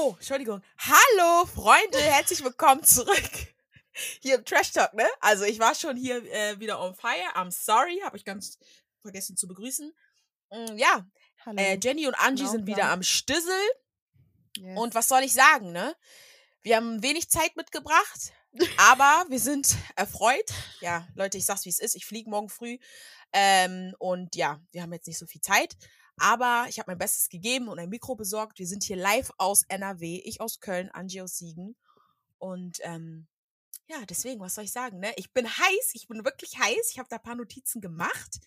Oh, Entschuldigung. Hallo, Freunde, herzlich willkommen zurück. Hier im Trash Talk, ne? Also ich war schon hier äh, wieder on fire. I'm sorry, habe ich ganz vergessen zu begrüßen. Mm, ja, Hallo. äh, Jenny und Angie Genau, sind wieder klar. am Stissel. Yes. Und was soll ich sagen, ne? Wir haben wenig Zeit mitgebracht, aber wir sind erfreut. Ja, Leute, ich sag's wie es ist. Ich fliege morgen früh. Ähm, und ja, wir haben jetzt nicht so viel Zeit. Aber ich habe mein Bestes gegeben und ein Mikro besorgt. Wir sind hier live aus NRW. Ich aus Köln, Angie aus Siegen. Und ähm, ja, deswegen, was soll ich sagen, ne? Ich bin heiß, ich bin wirklich heiß. Ich habe da ein paar Notizen gemacht.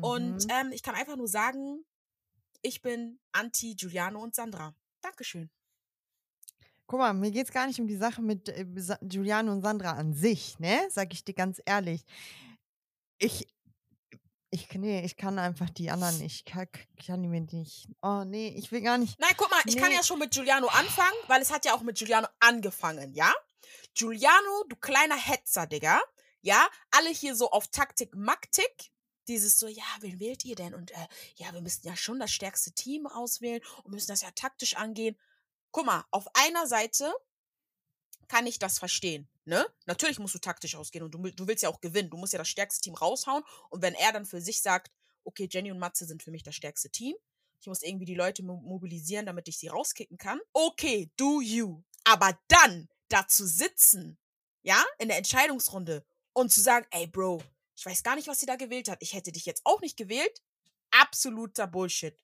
Und Mhm. ähm, ich kann einfach nur sagen, ich bin anti Giuliano und Sandra. Dankeschön. Guck mal, mir geht es gar nicht um die Sache mit äh, Giuliano und Sandra an sich, ne? Sag ich dir ganz ehrlich. Ich, ich, nee, ich kann einfach die anderen nicht. Ich kann, kann die mir nicht. Oh, nee, ich will gar nicht. Nein, guck mal, ich kann Nee. ja schon mit Giuliano anfangen, weil es hat ja auch mit Giuliano angefangen, ja? Giuliano, du kleiner Hetzer, Digga. Ja, alle hier so auf Taktik, Maktik. Dieses so, ja, wen wählt ihr denn? Und äh, ja, wir müssen ja schon das stärkste Team auswählen und müssen das ja taktisch angehen. Guck mal, auf einer Seite kann ich das verstehen, ne? Natürlich musst du taktisch ausgehen und du, du willst ja auch gewinnen. Du musst ja das stärkste Team raushauen. Und wenn er dann für sich sagt, okay, Jenny und Matze sind für mich das stärkste Team, ich muss irgendwie die Leute mo- mobilisieren, damit ich sie rauskicken kann. Okay, do you. Aber dann dazu sitzen, ja, in der Entscheidungsrunde und zu sagen, ey, Bro, ich weiß gar nicht, was sie da gewählt hat. Ich hätte dich jetzt auch nicht gewählt. Absoluter Bullshit.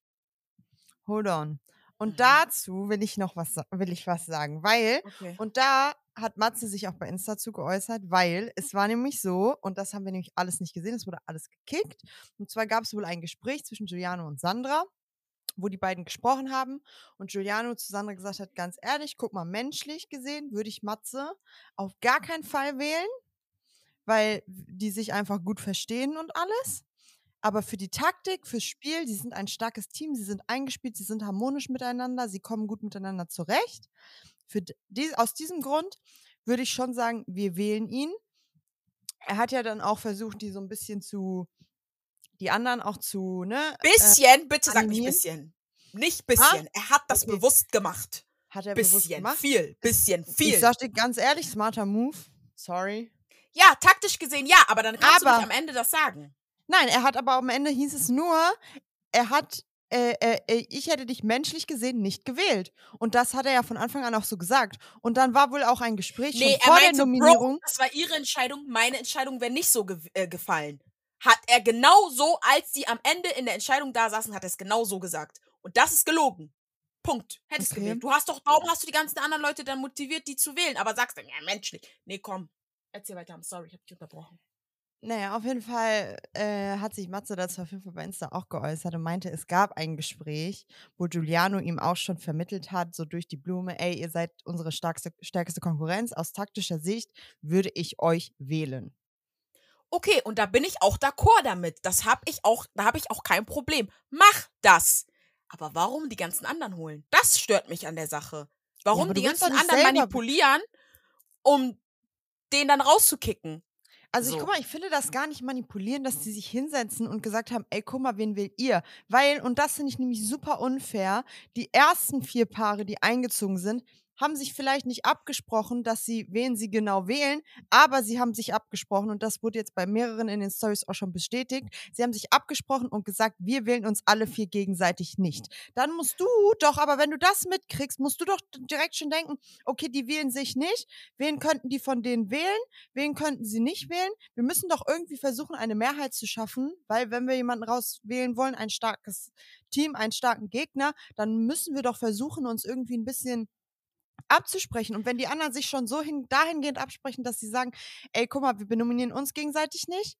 Hold on. Und Mhm. dazu will ich noch was, will ich was sagen, weil Okay. Und da hat Matze sich auch bei Insta zu geäußert, weil es war nämlich so, und das haben wir nämlich alles nicht gesehen, es wurde alles gekickt. Und zwar gab es wohl ein Gespräch zwischen Giuliano und Sandra, wo die beiden gesprochen haben und Giuliano zu Sandra gesagt hat, ganz ehrlich, guck mal, menschlich gesehen würde ich Matze auf gar keinen Fall wählen, weil die sich einfach gut verstehen und alles. Aber für die Taktik, fürs Spiel, sie sind ein starkes Team, sie sind eingespielt, sie sind harmonisch miteinander, sie kommen gut miteinander zurecht. Für d- dies, aus diesem Grund würde ich schon sagen, wir wählen ihn. Er hat ja dann auch versucht, die so ein bisschen zu, die anderen auch zu, ne? äh, Bisschen, bitte sag nicht bisschen. Nicht bisschen. Er hat das Okay. bewusst gemacht. Hat er bewusst Bisschen, gemacht. viel, bisschen, viel. Ich sag dir ganz ehrlich, smarter Move. Sorry. Ja, taktisch gesehen ja, aber dann kannst du Aber- nicht am Ende das sagen. Nein, er hat aber am Ende hieß es nur, er hat, äh, äh, äh, ich hätte dich menschlich gesehen nicht gewählt. Und das hat er ja von Anfang an auch so gesagt. Und dann war wohl auch ein Gespräch Nee, schon er vor der meinte, Nominierung. Bro, das war ihre Entscheidung, meine Entscheidung wäre nicht so ge äh, gefallen. Hat er genau so, als die am Ende in der Entscheidung da saßen, hat er es genau so gesagt. Und das ist gelogen. Punkt. Hättest Okay. gewählt. Du hast doch, warum hast du die ganzen anderen Leute dann motiviert, die zu wählen? Aber sagst dann, ja, menschlich. Nee, komm. Erzähl weiter. I'm sorry, ich hab dich unterbrochen. Naja, auf jeden Fall äh, hat sich Matze dazu auf jeden Fall bei Insta auch geäußert und meinte, es gab ein Gespräch, wo Giuliano ihm auch schon vermittelt hat, so durch die Blume, ey, ihr seid unsere stärkste, stärkste Konkurrenz. Aus taktischer Sicht würde ich euch wählen. Okay, und da bin ich auch d'accord damit. Das hab ich auch, da habe ich auch kein Problem. Mach das. Aber warum die ganzen anderen holen? Das stört mich an der Sache. Warum aber die ganzen anderen manipulieren, um den dann rauszukicken? Also So. ich guck mal, ich finde das gar nicht manipulieren, dass die sich hinsetzen und gesagt haben, ey, guck mal, wen will ihr? Weil, und das finde ich nämlich super unfair, die ersten vier Paare, die eingezogen sind, haben sich vielleicht nicht abgesprochen, dass sie, wen sie genau wählen, aber sie haben sich abgesprochen und das wurde jetzt bei mehreren in den Stories auch schon bestätigt. Sie haben sich abgesprochen und gesagt, wir wählen uns alle vier gegenseitig nicht. Dann musst du doch, aber wenn du das mitkriegst, musst du doch direkt schon denken, okay, die wählen sich nicht. Wen könnten die von denen wählen? Wen könnten sie nicht wählen? Wir müssen doch irgendwie versuchen, eine Mehrheit zu schaffen, weil wenn wir jemanden rauswählen wollen, ein starkes Team, einen starken Gegner, dann müssen wir doch versuchen, uns irgendwie ein bisschen abzusprechen. Und wenn die anderen sich schon so hin, dahingehend absprechen, dass sie sagen, ey, guck mal, wir benominieren uns gegenseitig nicht,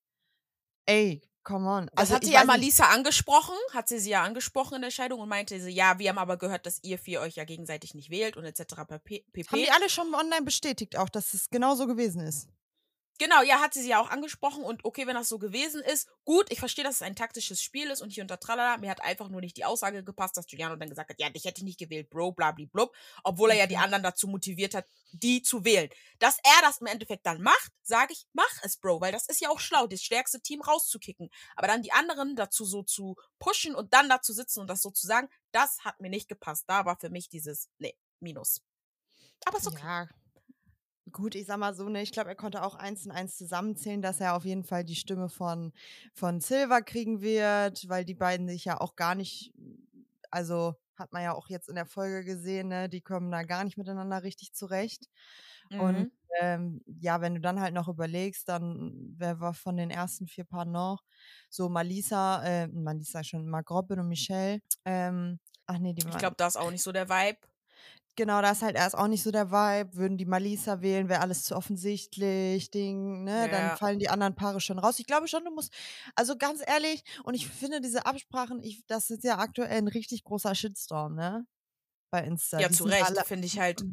ey, come on. Das Also, hat sie ja mal Lisa angesprochen, hat sie sie ja angesprochen in der Scheidung und meinte sie, ja, wir haben aber gehört, dass ihr vier euch ja gegenseitig nicht wählt und etc. pp. Haben die alle schon online bestätigt auch, dass es genau so gewesen ist? Genau, ja, hat sie sie ja auch angesprochen und okay, wenn das so gewesen ist, gut, ich verstehe, dass es ein taktisches Spiel ist und hier unter Tralala, mir hat einfach nur nicht die Aussage gepasst, dass Giuliano dann gesagt hat, ja, dich hätte ich nicht gewählt, Bro, blablablub, obwohl er ja die Okay. anderen dazu motiviert hat, die zu wählen. Dass er das im Endeffekt dann macht, sage ich, mach es, Bro, weil das ist ja auch schlau, das stärkste Team rauszukicken. Aber dann die anderen dazu so zu pushen und dann dazu sitzen und das so zu sagen, das hat mir nicht gepasst. Da war für mich dieses, nee, Minus. Aber ist okay. Ja. Gut, ich sag mal so, ne, ich glaube, er konnte auch eins und eins zusammenzählen, dass er auf jeden Fall die Stimme von, von Silver kriegen wird, weil die beiden sich ja auch gar nicht, also hat man ja auch jetzt in der Folge gesehen, ne, die kommen da gar nicht miteinander richtig zurecht. Und Mhm. ähm, ja, wenn du dann halt noch überlegst, dann wer war von den ersten vier Paaren noch? So Malisa, äh, Malisa schon, Mark Robin und Michelle. Ähm, ach nee, die Ich waren. glaube, da ist auch nicht so der Vibe. Genau, da ist halt erst auch nicht so der Vibe. Würden die Malisa wählen, wäre alles zu offensichtlich, Ding, ne? Dann Ja. fallen die anderen Paare schon raus. Ich glaube schon, du musst, also ganz ehrlich, und ich finde diese Absprachen, ich, das ist ja aktuell ein richtig großer Shitstorm, ne? Bei Insta. Ja, Die zu Recht, finde ich halt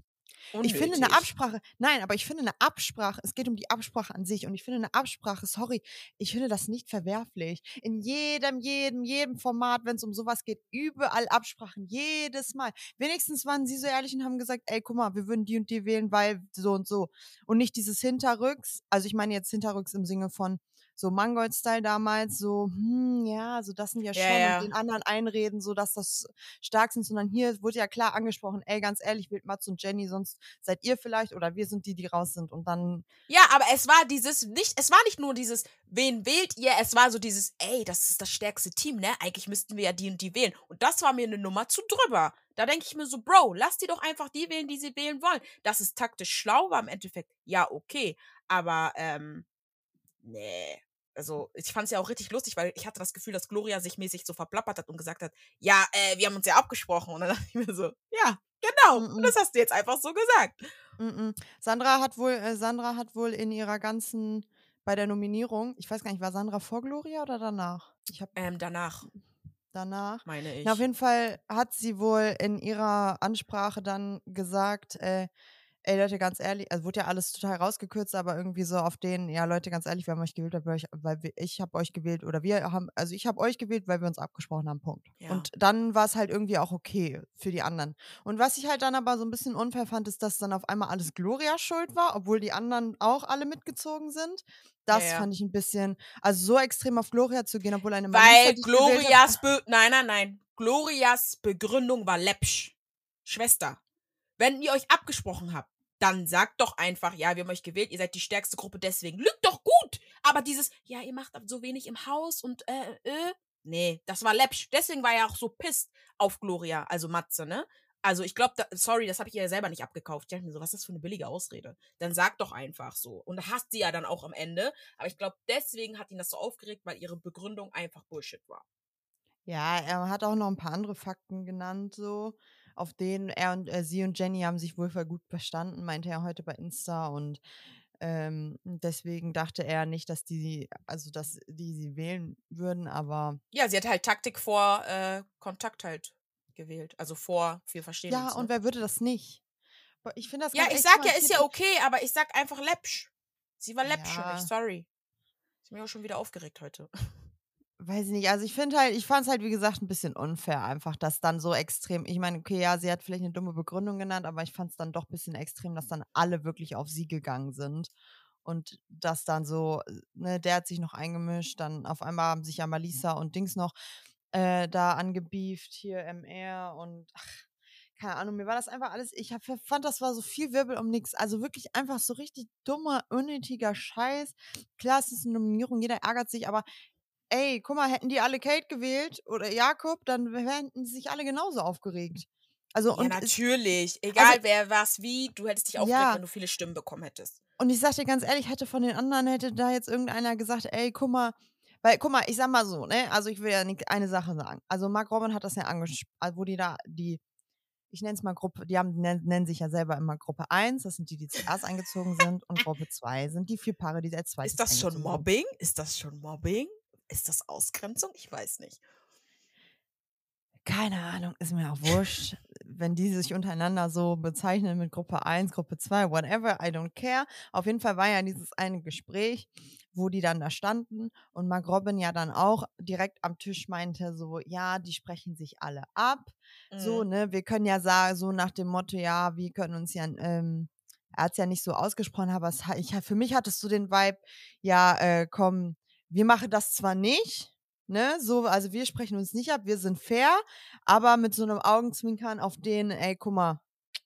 ich finde eine unnötig. Absprache, nein, aber ich finde eine Absprache, es geht um die Absprache an sich und ich finde eine Absprache, sorry, ich finde das nicht verwerflich. In jedem, jedem, jedem Format, wenn es um sowas geht, überall Absprachen, jedes Mal. Wenigstens waren sie so ehrlich und haben gesagt, ey, guck mal, wir würden die und die wählen, weil so und so. Und nicht dieses Hinterrücks, also ich meine jetzt Hinterrücks im Sinne von so Mangold-Style damals, so, hm, ja, so das sind ja Ja, schon ja. und den anderen einreden, so dass das stark sind, sondern hier wurde ja klar angesprochen, ey, ganz ehrlich, wählt Mats und Jenny, sonst seid ihr vielleicht oder wir sind die, die raus sind und dann, Ja, aber es war dieses nicht, es war nicht nur dieses, wen wählt ihr? Es war so dieses, ey, das ist das stärkste Team, ne? Eigentlich müssten wir ja die und die wählen. Und das war mir eine Nummer zu drüber. Da denke ich mir so, Bro, lass die doch einfach die wählen, die sie wählen wollen. Das ist taktisch schlau, war im Endeffekt, ja, okay. Aber, ähm, nee. Also, ich fand es ja auch richtig lustig, weil ich hatte das Gefühl, dass Gloria sich mäßig so verplappert hat und gesagt hat, ja, äh, wir haben uns ja abgesprochen. Und dann dachte ich mir so, ja, genau. Mm-mm. Und das hast du jetzt einfach so gesagt. mm -mm. Sandra hat wohl, äh, Sandra hat wohl in ihrer ganzen, bei der Nominierung, ich weiß gar nicht, war Sandra vor Gloria oder danach? Ich habe Ähm, danach, danach. meine ich. Na, auf jeden Fall hat sie wohl in ihrer Ansprache dann gesagt, äh, ey Leute, ganz ehrlich, also wurde ja alles total rausgekürzt, aber irgendwie so auf den, ja Leute, ganz ehrlich, wir haben euch gewählt, weil, euch, weil wir, ich habe euch gewählt oder wir haben, also ich habe euch gewählt, weil wir uns abgesprochen haben, Punkt. Ja. Und dann war es halt irgendwie auch okay für die anderen. Und was ich halt dann aber so ein bisschen unfair fand, ist, dass dann auf einmal alles Gloria schuld war, obwohl die anderen auch alle mitgezogen sind. Das Ja, ja. fand ich ein bisschen, also so extrem auf Gloria zu gehen, obwohl eine Malisa Weil. Glorias Be nein, nein, nein. Glorias Begründung war läppsch. Schwester, wenn ihr euch abgesprochen habt, dann sagt doch einfach, ja, wir haben euch gewählt, ihr seid die stärkste Gruppe, deswegen lügt doch gut. Aber dieses, ja, ihr macht so wenig im Haus und äh, äh, nee, das war läppsch. Deswegen war er auch so pisst auf Gloria, also Matze, ne? Also ich glaube, da, sorry, das habe ich ihr ja selber nicht abgekauft. Ich dachte mir so, was ist das für eine billige Ausrede? Dann sag doch einfach so. Und hasst sie ja dann auch am Ende. Aber ich glaube, deswegen hat ihn das so aufgeregt, weil ihre Begründung einfach Bullshit war. Ja, er hat auch noch ein paar andere Fakten genannt, so, auf denen er und äh, sie und Jenny haben sich wohl voll gut verstanden, meinte er heute bei Insta und ähm, deswegen dachte er nicht, dass die, also dass die sie wählen würden, aber Ja, sie hat halt Taktik vor äh, Kontakt halt gewählt. Also vor, wir verstehen ja, uns. und Ne? wer würde das nicht? Ich finde das Ja, ich sag ja, ist ja okay, aber ich sag einfach läppsch. Sie war läppscherig, Ja. sorry. Ich bin auch schon wieder aufgeregt heute. Weiß ich nicht, also ich finde halt, ich fand es halt, wie gesagt, ein bisschen unfair einfach, dass dann so extrem, ich meine, okay, ja, sie hat vielleicht eine dumme Begründung genannt, aber ich fand es dann doch ein bisschen extrem, dass dann alle wirklich auf sie gegangen sind. Und das dann so, ne, der hat sich noch eingemischt, dann auf einmal haben sich ja Malisa und Dings noch äh, da angebieft, hier MR und ach, keine Ahnung, mir war das einfach alles, ich hab, fand, das war so viel Wirbel um nichts. Also wirklich einfach so richtig dummer, unnötiger Scheiß. Klar, es ist eine Nominierung, jeder ärgert sich, aber ey, guck mal, hätten die alle Kate gewählt oder Jakob, dann hätten sie sich alle genauso aufgeregt. Also Ja, und natürlich. Egal also wer was wie, du hättest dich aufgeregt, ja, wenn du viele Stimmen bekommen hättest. und ich sag dir ganz ehrlich, hätte von den anderen, hätte da jetzt irgendeiner gesagt, ey, guck mal, weil, guck mal, ich sag mal so, ne, also ich will ja nicht eine Sache sagen. Also Mark Robin hat das ja angesprochen, wo die da, die, ich nenne es mal Gruppe, die haben, nennen, nennen sich ja selber immer Gruppe 1, das sind die, die zuerst eingezogen sind, und Gruppe 2 sind die vier Paare, die als zweites Ist das schon eingezogen sind. Mobbing? Ist das schon Mobbing? Ist das Ausgrenzung? Ich weiß nicht. Keine Ahnung, ist mir auch wurscht. Wenn die sich untereinander so bezeichnen mit Gruppe 1, Gruppe 2, whatever, I don't care. Auf jeden Fall war ja dieses eine Gespräch, wo die dann da standen und Mark Robin ja dann auch direkt am Tisch meinte, so, ja, die sprechen sich alle ab. So, Mhm. ne, wir können ja sagen, so nach dem Motto, ja, wir können uns ja, ähm, er hat es ja nicht so ausgesprochen, aber es, ich, für mich hattest du den Vibe, ja, äh, komm, wir machen das zwar nicht, ne, so, also wir sprechen uns nicht ab, wir sind fair, aber mit so einem Augenzwinkern auf den, ey, guck mal,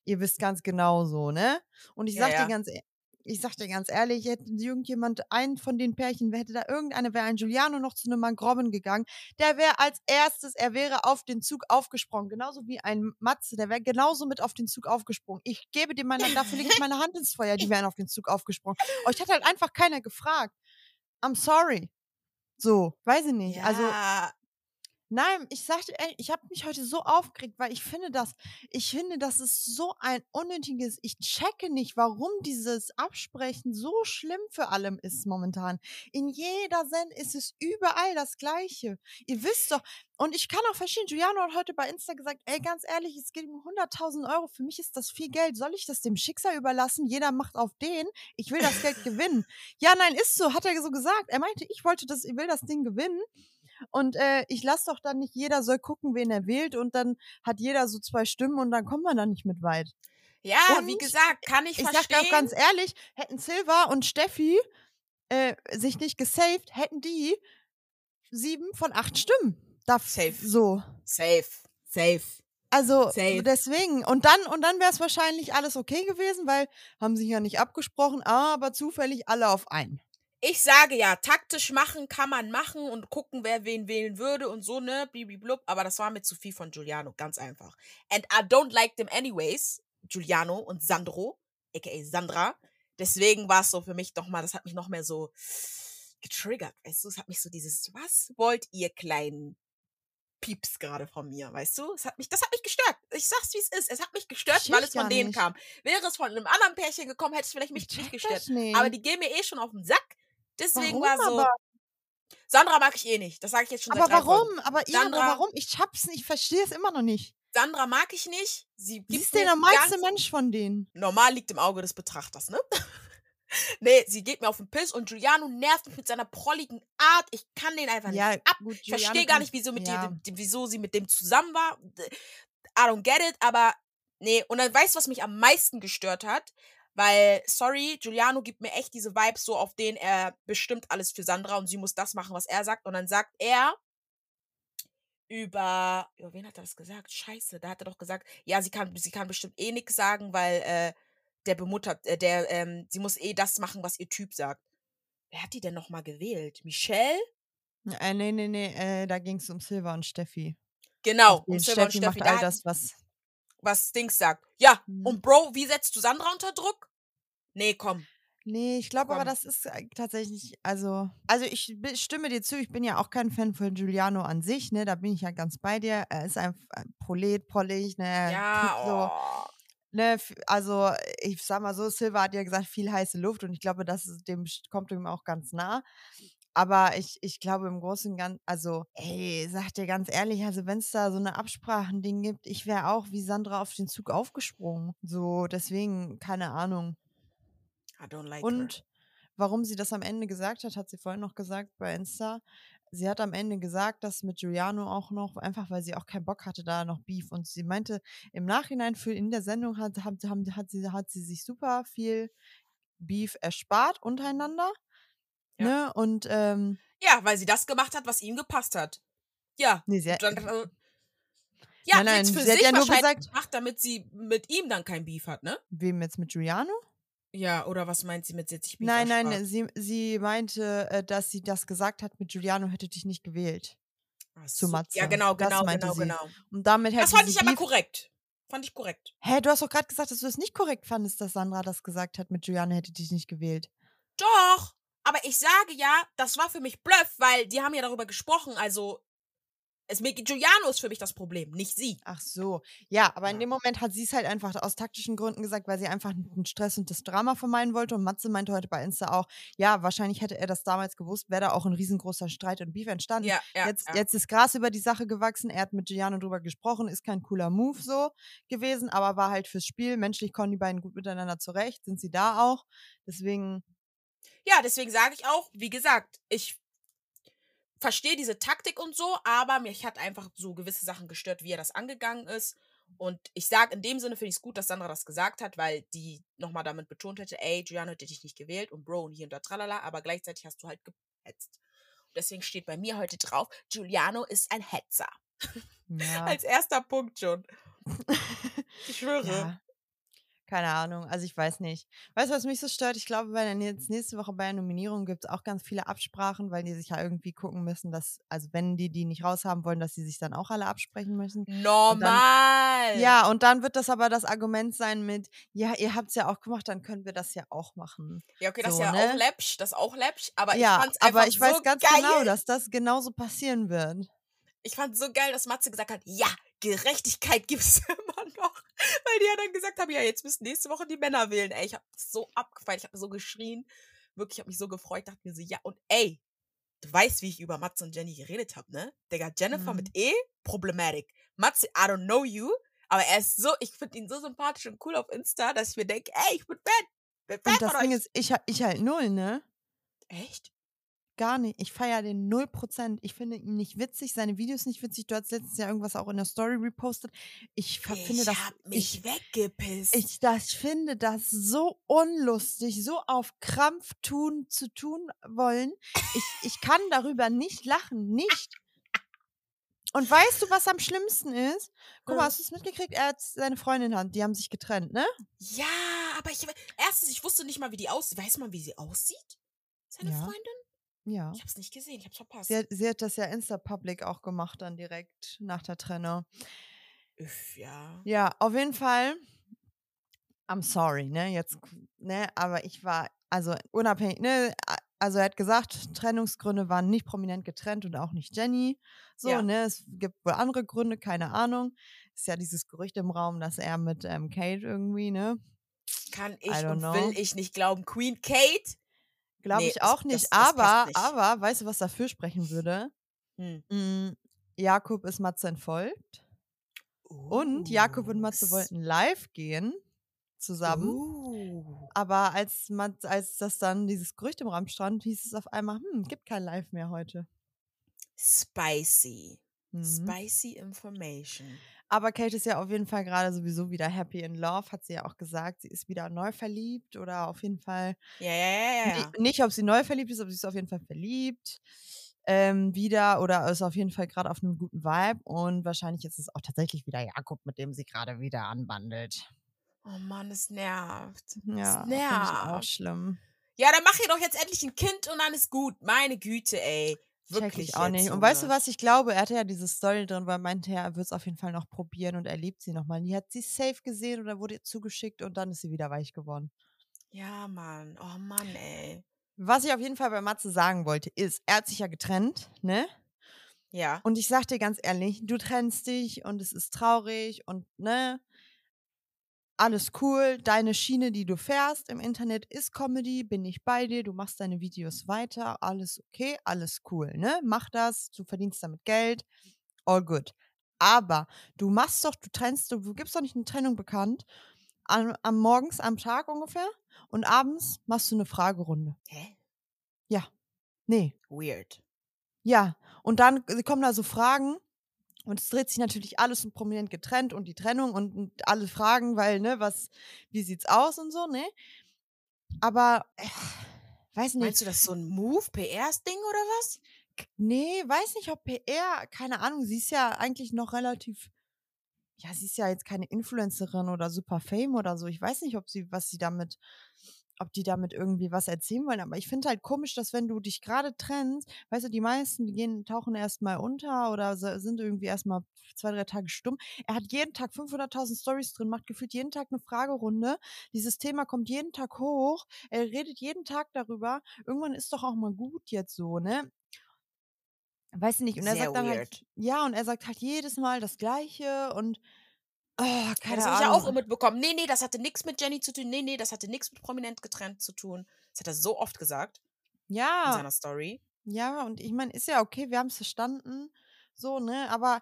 ihr wisst ganz genau so, ne? Und ich Ja, sag ja. dir ganz e ich sag dir ganz ehrlich, hätte irgendjemand einen von den Pärchen hätte da irgendeine wäre ein Giuliano noch zu 'nem Mark Robin gegangen, der wäre als Erstes er wäre auf den Zug aufgesprungen, genauso wie ein Matze, der wäre genauso mit auf den Zug aufgesprungen. Ich gebe dir meine dafür lege ich meine Hand ins Feuer, die wären auf den Zug aufgesprungen. Euch hat halt einfach keiner gefragt. I'm sorry. So, weiß ich nicht. Also Ja, Nein, ich sagte, ey, ich habe mich heute so aufgeregt, weil ich finde das, ich finde, das ist so ein unnötiges, ich checke nicht, warum dieses Absprechen so schlimm für allem ist momentan. In jeder Send ist es überall das Gleiche. Ihr wisst doch, und ich kann auch verstehen, Giuliano hat heute bei Insta gesagt, ey, ganz ehrlich, es geht um 100.000 Euro, für mich ist das viel Geld, soll ich das dem Schicksal überlassen? Jeder macht auf den, ich will das Geld gewinnen. Ja, nein, ist so, hat er so gesagt. Er meinte, ich wollte das, ich will das Ding gewinnen. Und äh, ich lasse doch dann nicht, jeder soll gucken, wen er wählt und dann hat jeder so zwei Stimmen und dann kommt man da nicht mit weit. ja, wie Und gesagt, kann ich, Ich sag verstehen. dir auch ganz ehrlich, hätten Silva und Steffi äh, sich nicht gesaved, hätten die sieben von acht Stimmen. Darf Safe. So. safe, safe. Also Safe. deswegen. Und dann, und dann wäre es wahrscheinlich alles okay gewesen, weil haben sich ja nicht abgesprochen, aber zufällig alle auf einen. Ich sage ja, taktisch machen kann man machen und gucken, wer wen wählen würde und so, ne, blub, aber das war mir zu viel von Giuliano, ganz einfach. And I don't like them anyways, Giuliano und Sandro, aka Sandra. Deswegen war es so für mich nochmal, das hat mich noch mehr so getriggert, weißt du, es hat mich so dieses, was wollt ihr kleinen Pieps gerade von mir, weißt du? Es hat mich, das hat mich gestört. Ich sag's, wie es ist. Es hat mich gestört, weil es von denen nicht. kam. Wäre es von einem anderen Pärchen gekommen, hätte es vielleicht mich Ich nicht gestört. nicht. Aber die gehen mir eh schon auf den Sack. Deswegen Warum war so. aber? Sandra mag ich eh nicht. Das sage ich jetzt schon Aber warum? Folgen. Aber Sandra- warum? Ich hab's nicht, ich verstehe es immer noch nicht. Sandra mag ich nicht. Sie Sie ist der normalste Mensch von denen. Normal liegt im Auge des Betrachters, ne? nee, sie geht mir auf den Piss und Giuliano nervt mich mit seiner prolligen Art. Ich kann den einfach Ja, nicht ab. gut, Ich verstehe gar nicht, wieso, mit ja. dir, wieso sie mit dem zusammen war. I don't get it, aber nee. Und dann weißt du, was mich am meisten gestört hat? Weil, sorry, Giuliano gibt mir echt diese Vibes so, auf denen er bestimmt alles für Sandra und sie muss das machen, was er sagt. Und dann sagt er über, über wen hat er das gesagt? Scheiße, da hat er doch gesagt, ja, sie kann, sie kann bestimmt eh nichts sagen, weil äh, der bemuttert, äh, der, ähm, sie muss eh das machen, was ihr Typ sagt. Wer hat die denn nochmal gewählt? Michelle? Äh, nee, nee, nee, äh, da ging es um Silva und Steffi. Genau, um Silver und Steffi Steffi. macht all das, was. Was Dings sagt. Ja, Mhm. und Bro, wie setzt du Sandra unter Druck? Nee, komm. Nee, ich glaube aber, das ist äh, tatsächlich, also, also ich stimme dir zu, ich bin ja auch kein Fan von Giuliano an sich, ne, da bin ich ja ganz bei dir. Er ist ein ein Prolet, prollig, ne, tut so, Ja, oh. ne, also ich sag mal so, Silva hat ja gesagt, viel heiße Luft und ich glaube, das ist dem kommt ihm auch ganz nah. Aber ich, ich glaube im Großen und Ganzen, also, ey, sag dir ganz ehrlich, also wenn es da so eine Absprachending gibt, ich wäre auch wie Sandra auf den Zug aufgesprungen. So, deswegen, keine Ahnung. I don't like her. Und warum sie das am Ende gesagt hat, hat sie vorhin noch gesagt bei Insta. Sie hat am Ende gesagt, dass mit Giuliano auch noch, einfach weil sie auch keinen Bock hatte, da noch Beef. Und sie meinte, im Nachhinein für in der Sendung hat, hat, haben- hat, sie, hat sie sich super viel Beef erspart untereinander. Ja. Ne? Und ähm, Ja, weil sie das gemacht hat, was ihm gepasst hat. Ja. nee, sie hat, Dann, äh, ja, Nein, nein, sie hat's für sie hat ja nur gesagt- gemacht, damit sie mit ihm dann kein Beef hat, ne? wem jetzt mit Giuliano? Ja, oder was meint sie mit sie hat sich Beef Nein, nein, erspart? sie, sie meinte, äh, dass sie das gesagt hat, mit Giuliano hätte dich nicht gewählt. Ach zu. Matze. Ja, genau, Das genau, genau, sie. genau. Und damit hätte Das fand ich aber Beef korrekt. Fand ich korrekt. Hä, du hast doch gerade gesagt, dass du es nicht korrekt fandest, dass Sandra das gesagt hat, mit Giuliano hätte dich nicht gewählt. Doch, aber ich sage ja, das war für mich Bluff, weil die haben ja darüber gesprochen, also es, mir- Giuliano ist für mich das Problem, nicht sie. Ach so. Ja, aber in Ja. dem Moment hat sie es halt einfach aus taktischen Gründen gesagt, weil sie einfach den Stress und das Drama vermeiden wollte. Und Matze meinte heute bei Insta auch, ja, wahrscheinlich hätte er das damals gewusst, wäre da auch ein riesengroßer Streit und Beef entstanden. Ja, ja. jetzt, jetzt ist Gras über die Sache gewachsen. Er hat mit Giuliano drüber gesprochen, ist kein cooler Move so gewesen, aber war halt fürs Spiel. Menschlich kommen die beiden gut miteinander zurecht, sind sie da auch. Deswegen, Ja, deswegen sage ich auch, wie gesagt, ich verstehe diese Taktik und so, aber mich hat einfach so gewisse Sachen gestört, wie er das angegangen ist. Und ich sage, in dem Sinne finde ich es gut, dass Sandra das gesagt hat, weil die nochmal damit betont hätte, ey, Giuliano hätte dich nicht gewählt und Bro und hier und da tralala, aber gleichzeitig hast du halt gehetzt. Und deswegen steht bei mir heute drauf, Giuliano ist ein Hetzer. ja. Als erster Punkt schon. Ich schwöre. ja. Keine Ahnung, also ich weiß nicht. Weißt du, was mich so stört? Ich glaube, wenn jetzt nächste Woche bei der Nominierung gibt es auch ganz viele Absprachen, weil die sich ja irgendwie gucken müssen, dass, also wenn die die nicht raushaben wollen, dass sie sich dann auch alle absprechen müssen. Normal. Dann, ja, und dann wird das aber das Argument sein mit, ja, ihr habt es ja auch gemacht, dann können wir das ja auch machen. Ja, okay, das so, ist ja ne? auch läppsch, das ist auch läppsch, aber ja, ich fand's einfach aber ich weiß so ganz geil. genau, dass das genauso passieren wird. Ich fand so geil, dass Matze gesagt hat, ja, Gerechtigkeit gibt's immer noch. Weil die ja dann gesagt haben, ja, jetzt müssen nächste Woche die Männer wählen. Ey, ich hab so abgefeiert, ich hab so geschrien. Wirklich, ich hab mich so gefreut, dachte mir so, ja, und ey, du weißt, wie ich über Matze und Jenny geredet habe, ne? Digga, Jennifer Mhm. mit E, problematic. Matze, I don't know you, aber er ist so, ich finde ihn so sympathisch und cool auf Insta, dass ich mir denke, ey, ich bin Fan. Bin Fan Und das Ding ist, ich, ich halt null, ne? Echt? Gar nicht. Ich feiere den 0%. Ich finde ihn nicht witzig, seine Videos nicht witzig. Du hast letztens ja irgendwas auch in der Story repostet. Ich finde ich das. hab mich Ich, weggepisst. ich das finde das so unlustig, so auf Krampf tun zu tun wollen. Ich, ich kann darüber nicht lachen. Nicht. Und weißt du, was am schlimmsten ist? Guck mal, Hm. hast du es mitgekriegt? Er hat seine Freundin hat, die haben sich getrennt, ne? Ja, aber ich erstens, ich wusste nicht mal, wie die aussieht. Weiß man, wie sie aussieht? Seine Ja. Freundin? Ja. Ich hab's nicht gesehen, ich hab's verpasst. Sie hat, sie hat das ja Insta-Public auch gemacht, dann direkt nach der Trennung. Üff, ja. Ja, auf jeden Fall. I'm sorry, ne? Jetzt, ne? Aber ich war, also unabhängig, ne? Also er hat gesagt, Trennungsgründe waren nicht prominent getrennt und auch nicht Jenny. So, Ja. ne? Es gibt wohl andere Gründe, keine Ahnung. Ist ja dieses Gerücht im Raum, dass er mit ähm, Kate irgendwie, ne? Kann ich und know. will ich nicht glauben. Queen Kate? Glaube Nee, ich das- auch nicht. das- das passt aber, nicht. aber, weißt du, was dafür sprechen würde? Hm. Mm, Jakob ist Matze entfolgt. Und Jakob und Matze s- wollten live gehen zusammen. Uh. Aber als, Mat- als das dann dieses Gerücht im Raum stand, hieß es auf einmal, hm, gibt kein Live mehr heute. Spicy. Mhm. Spicy Information. Aber Kate ist ja auf jeden Fall gerade sowieso wieder happy in love, hat sie ja auch gesagt. Sie ist wieder neu verliebt oder auf jeden Fall, Ja, ja, ja, ja. Nicht, nicht, ob sie neu verliebt ist, aber sie ist auf jeden Fall verliebt. Ähm, wieder oder ist auf jeden Fall gerade auf einem guten Vibe und wahrscheinlich ist es auch tatsächlich wieder Jakob, mit dem sie gerade wieder anbandelt. Oh Mann, es nervt. Ja, es finde ich auch nervt. schlimm. Ja, dann mach ihr doch jetzt endlich ein Kind und dann ist gut. Meine Güte, ey. Wirklich ich auch nicht. Und weißt du was, ich glaube, er hatte ja diese Story drin, weil er meinte, er wird es auf jeden Fall noch probieren und er liebt sie nochmal. Die hat sie safe gesehen oder wurde ihr zugeschickt und dann ist sie wieder weich geworden. Ja, Mann. Oh Mann, ey. Was ich auf jeden Fall bei Matze sagen wollte, ist, er hat sich ja getrennt, ne? Ja. Und ich sag dir ganz ehrlich, du trennst dich und es ist traurig und ne, alles cool. Deine Schiene, die du fährst im Internet, ist Comedy, bin ich bei dir, du machst deine Videos weiter, alles okay, alles cool, ne? Mach das, du verdienst damit Geld, all good. Aber du machst doch, du trennst, du, du gibst doch nicht eine Trennung bekannt, am, am morgens, am Tag ungefähr und abends machst du eine Fragerunde. Hä? Nee, Weird. Ja, und dann äh, kommen da so Fragen und es dreht sich natürlich alles um prominent getrennt und die Trennung und, und alle Fragen, weil, ne, was, wie sieht's aus und so, ne? Aber, äh, weiß nicht, Meinst du, das ist so ein Move, PR-Ding oder was? nee, weiß nicht, ob PR, keine Ahnung, sie ist ja eigentlich noch relativ, ja, sie ist ja jetzt keine Influencerin oder super Fame oder so. Ich weiß nicht, ob sie, was sie damit, ob die damit irgendwie was erzählen wollen, aber ich finde halt komisch, dass wenn du dich gerade trennst, weißt du, die meisten, die gehen, tauchen erstmal unter oder sind irgendwie erstmal zwei, drei Tage stumm. Er hat jeden Tag 500.000 Stories drin, macht gefühlt jeden Tag eine Fragerunde. Dieses Thema kommt jeden Tag hoch. Er redet jeden Tag darüber. Irgendwann ist doch auch mal gut jetzt so, ne? Weiß ich nicht. Und er Sehr sagt dann halt, weird. ja, und er sagt halt jedes Mal das Gleiche und oh, keine das habe ich ja Ahnung. auch mitbekommen. Nee, nee, das hatte nichts mit Jenny zu tun. Nee, nee, das hatte nichts mit prominent getrennt zu tun. Das hat er so oft gesagt in ja, seiner Story. ja, und ich meine, ist ja okay, wir haben es verstanden, so, ne, aber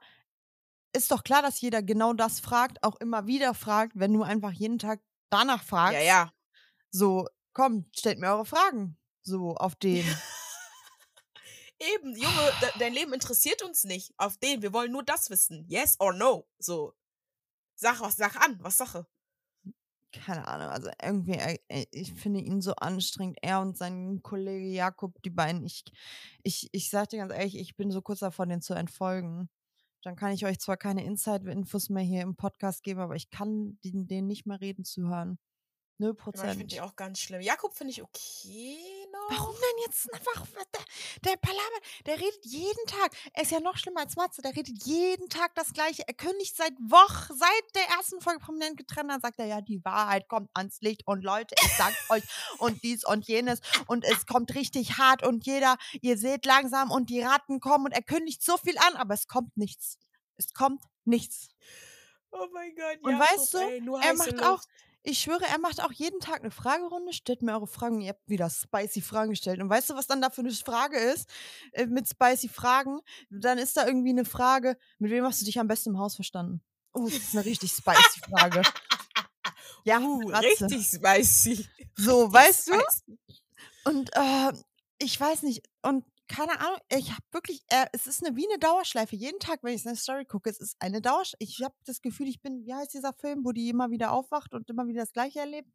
ist doch klar, dass jeder genau das fragt, auch immer wieder fragt, wenn du einfach jeden Tag danach fragst. Ja, ja. So, komm, stellt mir eure Fragen. So, auf den. Eben, Junge, de dein Leben interessiert uns nicht. Auf den, wir wollen nur das wissen. Yes or no. So. Sag was, sag an, was Sache. Keine Ahnung, also irgendwie, äh, äh, ich finde ihn so anstrengend. Er und sein Kollege Jakob, die beiden, ich, ich, ich sag dir ganz ehrlich, ich bin so kurz davor, den zu entfolgen. Dann kann ich euch zwar keine Inside-Infos mehr hier im Podcast geben, aber ich kann den, den nicht mehr reden zu hören. Null Aber ich finde Prozent. die auch ganz schlimm. Jakob finde ich okay noch. Warum denn jetzt einfach? Der, der Palaver, der redet jeden Tag. Er ist ja noch schlimmer als Matze. Der redet jeden Tag das Gleiche. Er kündigt seit Wochen, seit der ersten Folge prominent getrennt, dann sagt er ja, die Wahrheit kommt ans Licht und Leute, ich sag euch und dies und jenes und es kommt richtig hart und jeder, ihr seht langsam und die Ratten kommen und er kündigt so viel an, aber es kommt nichts. Es kommt nichts. Oh mein Gott, Und Jakob, weißt du, ey, nur er macht auch, Luft. Ich schwöre, er macht auch jeden Tag eine Fragerunde, stellt mir eure Fragen. Ihr habt wieder spicy Fragen gestellt. Und weißt du, was dann da für eine Frage ist? Äh, mit spicy Fragen. Dann ist da irgendwie eine Frage, mit wem hast du dich am besten im Haus verstanden? Oh, das ist eine richtig spicy Frage. Ja, uh, richtig spicy. So, Richtig weißt du? spicy. Und äh, ich weiß nicht. Und keine Ahnung, ich habe wirklich, äh, es ist eine, wie eine Dauerschleife. Jeden Tag, wenn ich seine Story gucke, es ist eine Dauerschleife. Ich habe das Gefühl, ich bin, wie heißt dieser Film, wo die immer wieder aufwacht und immer wieder das Gleiche erlebt?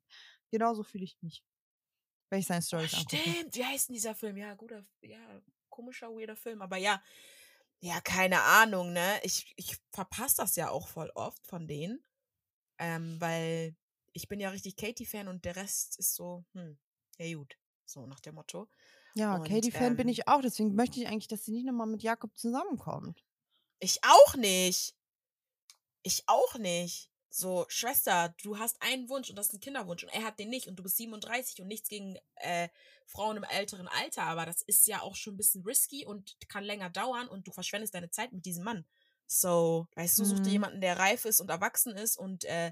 Genauso fühle ich mich, wenn ich seine Oh, Stories angucke. stimmt, wie heißt denn dieser Film? Ja, guter, ja, komischer, weirder Film. Aber ja, ja, keine Ahnung, ne? Ich, ich verpasse das ja auch voll oft von denen. Ähm, weil ich bin ja richtig Katie-Fan und der Rest ist so, hm, ja gut. So nach dem Motto. Ja, Katie-Fan bin ähm, ich auch, deswegen möchte ich eigentlich, dass sie nicht nochmal mit Jakob zusammenkommt. Ich auch nicht. Ich auch nicht. So, Schwester, du hast einen Wunsch und das ist ein Kinderwunsch und er hat den nicht und du bist 37 und nichts gegen äh, Frauen im älteren Alter, aber das ist ja auch schon ein bisschen risky und kann länger dauern und du verschwendest deine Zeit mit diesem Mann. So, weißt du, such dir Mhm. jemanden, der reif ist und erwachsen ist und äh,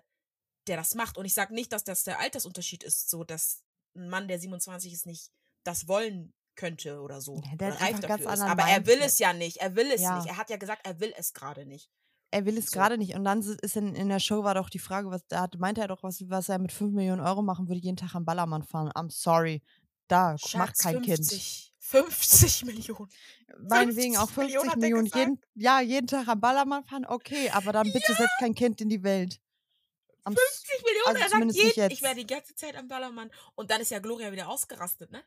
der das macht. Und ich sag nicht, dass das der Altersunterschied ist, so dass ein Mann, der 27 ist, nicht das wollen könnte oder so. Ja, der oder reif dafür ist. Aber er will es ja nicht. Er will es Ja. nicht. Er hat ja gesagt, er will es gerade nicht. Er will es So. gerade nicht. Und dann ist in, in der Show war doch die Frage, was da meinte er doch, was, was er mit 5 Millionen Euro machen würde, jeden Tag am Ballermann fahren. I'm sorry. Da macht Schatz, kein Kind. 50, 50 Millionen. Meinetwegen auch 50 50 Millionen Millionen. Jeden, ja, jeden Tag am Ballermann fahren, okay, aber dann bitte setzt kein Kind in die Welt. Am, 50 Millionen, also er sagt jeden, jetzt. ich wäre die ganze Zeit am Ballermann. Und dann ist ja Gloria wieder ausgerastet, ne?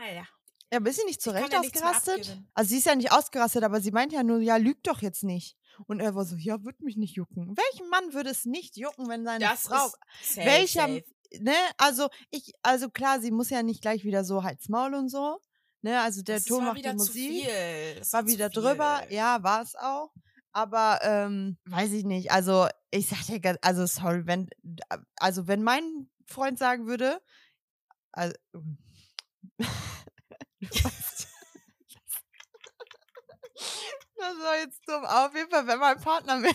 Naja. ja, aber ist sie nicht zu Ich kann Recht ja nichts mehr ausgerastet? Also sie ist ja nicht ausgerastet, aber sie meint ja nur, ja, lügt doch jetzt nicht. Und er war so, ja, wird mich nicht jucken. Welchem Mann würde es nicht jucken, wenn seine Das Frau safe, welcher, safe. ne, also ich, also klar, sie muss ja nicht gleich wieder so Hals Maul und so, ne, also der Das Ton war macht die Musik, war zu wieder drüber, ja, war es auch, aber ähm, weiß ich nicht, also ich sag dir ganz, also sorry, wenn, also wenn mein Freund sagen würde, also, du weißt, das war jetzt dumm, aber auf jeden Fall, wenn mein Partner mir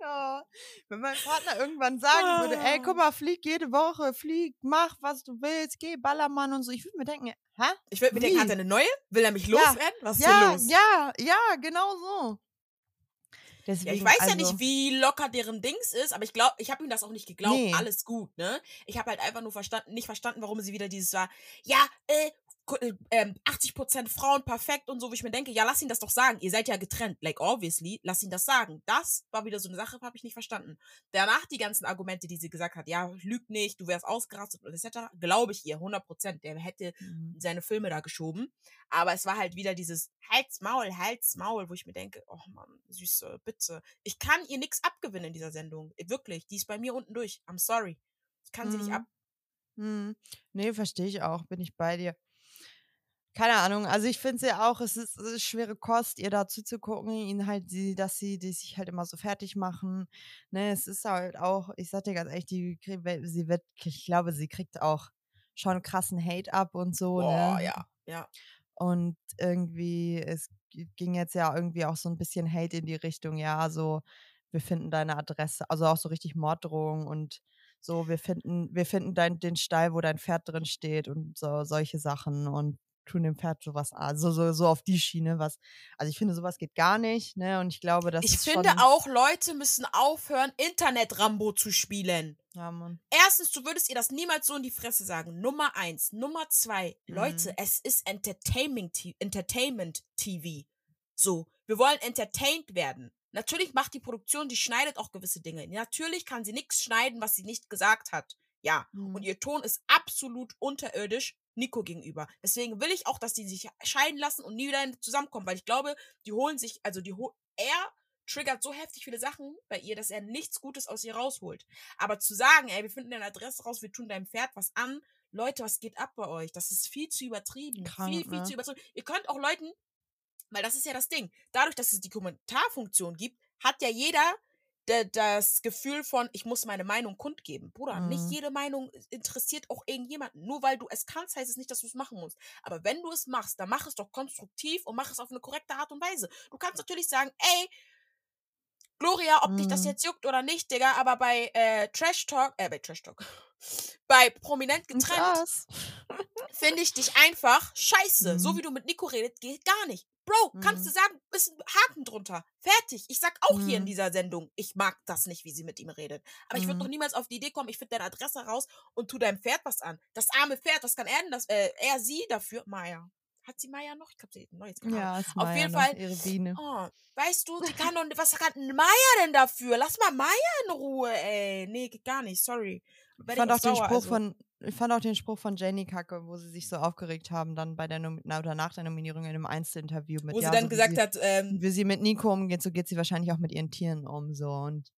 ja, wenn mein Partner irgendwann sagen würde, ey, guck mal, flieg jede Woche, flieg, mach, was du willst, geh, Ballermann und so, ich würde mir denken, hä? Ich würde mir denken, hat er eine neue? Will er mich Ja. loswerden? Was ist Ja, hier los? ja, ja, genau so. Ja, Deswegen, ich weiß also, ja nicht, wie locker deren Dings ist, aber ich glaube, ich habe ihm das auch nicht geglaubt. Nee. Alles gut, ne? Ich habe halt einfach nur verstanden, nicht verstanden, warum sie wieder dieses war, ja, äh, äh, ähm, 80% Frauen perfekt und so, wo ich mir denke, ja, lass ihn das doch sagen. Ihr seid ja getrennt. Like, obviously, lass ihn das sagen. Das war wieder so eine Sache, habe ich nicht verstanden. Danach die ganzen Argumente, die sie gesagt hat, ja, lüg nicht, du wärst ausgerastet und etc., glaube ich ihr, 100%. Der hätte Mhm. seine Filme da geschoben. Aber es war halt wieder dieses Hals, Maul, Hals, Maul, wo ich mir denke, oh Mann, Süße, bitte. Ich kann ihr nichts abgewinnen in dieser Sendung. Wirklich, die ist bei mir unten durch. I'm sorry. Ich kann sie nicht Mhm. ab. Hm. Nee, verstehe ich auch, bin ich bei dir. Keine Ahnung, also ich finde es ja auch, es ist, es ist schwere Kost, ihr da zuzugucken, ihnen halt, sie, dass sie die sich halt immer so fertig machen. Ne, es ist halt auch, ich sag dir ganz ehrlich, die, sie wird, ich glaube, sie kriegt auch schon krassen Hate ab und so, Boah, ne? ja, ja. Und irgendwie, es ging jetzt ja irgendwie auch so ein bisschen Hate in die Richtung, ja, so, wir finden deine Adresse, also auch so richtig Morddrohungen und so, wir finden, wir finden dein, den Stall, wo dein Pferd drin steht und so, solche Sachen und tun dem Pferd sowas an, so, so, so auf die Schiene, was, also ich finde, sowas geht gar nicht, ne, und ich glaube, das ich finde auch, Leute müssen aufhören, Internet-Rambo zu spielen. ja, Mann. Erstens, du würdest ihr das niemals so in die Fresse sagen. Nummer eins. Nummer zwei, Leute, Mhm. es ist Entertainment, Entertainment TV. So, wir wollen entertained werden. Natürlich macht die Produktion, die schneidet auch gewisse Dinge. Natürlich kann sie nichts schneiden, was sie nicht gesagt hat. Ja. Mhm. Und ihr Ton ist absolut unterirdisch. Nico gegenüber. Deswegen will ich auch, dass die sich scheiden lassen und nie wieder zusammenkommen, weil ich glaube, die holen sich, also die er triggert so heftig viele Sachen bei ihr, dass er nichts Gutes aus ihr rausholt. Aber zu sagen, ey, wir finden deine Adresse raus, wir tun deinem Pferd was an, Leute, was geht ab bei euch? Das ist viel zu übertrieben. Krank, viel, viel ne? zu übertrieben. Ihr könnt auch Leuten, weil das ist ja das Ding, dadurch, dass es die Kommentarfunktion gibt, hat ja jeder das Gefühl von, ich muss meine Meinung kundgeben. Bruder, nicht Mhm. jede Meinung interessiert auch irgendjemanden. Nur weil du es kannst, heißt es nicht, dass du es machen musst. Aber wenn du es machst, dann mach es doch konstruktiv und mach es auf eine korrekte Art und Weise. Du kannst natürlich sagen, ey, Gloria, ob dich das Mhm. jetzt juckt oder nicht, Digga, aber bei äh, Trash Talk, äh, bei Trash Talk, bei Prominent getrennt, Krass. finde ich dich einfach scheiße. So Mhm. wie du mit Nico redet, geht gar nicht. Bro, kannst du Mhm. sagen, ist ein Haken drunter. Fertig. Ich sag auch hier in Mhm. dieser Sendung, ich mag das nicht, wie sie mit ihm redet. Aber ich würde Mhm. doch niemals auf die Idee kommen, ich finde deine Adresse raus und tu deinem Pferd was an. Das arme Pferd, was kann er denn das, äh, er sie dafür? Maya. Hat sie Maya noch? Ich glaube, sie hat ein neues. Ahnung. Ja, ist Auf Maya jeden noch, Fall, ihre Biene. Oh, weißt du, sie kann doch, was kann Maya denn dafür? Lass mal Maya in Ruhe, ey. Nee, geht gar nicht, sorry. Ich fand auch den Spruch also. von ich fand auch den Spruch von Jenny Kacke, wo sie sich so aufgeregt haben, dann bei der Nom na, oder nach der Nominierung in einem Einzelinterview mit Wo ja, sie dann so wie gesagt sie, hat, ähm, wie sie mit Nico umgeht, so geht sie wahrscheinlich auch mit ihren Tieren um so und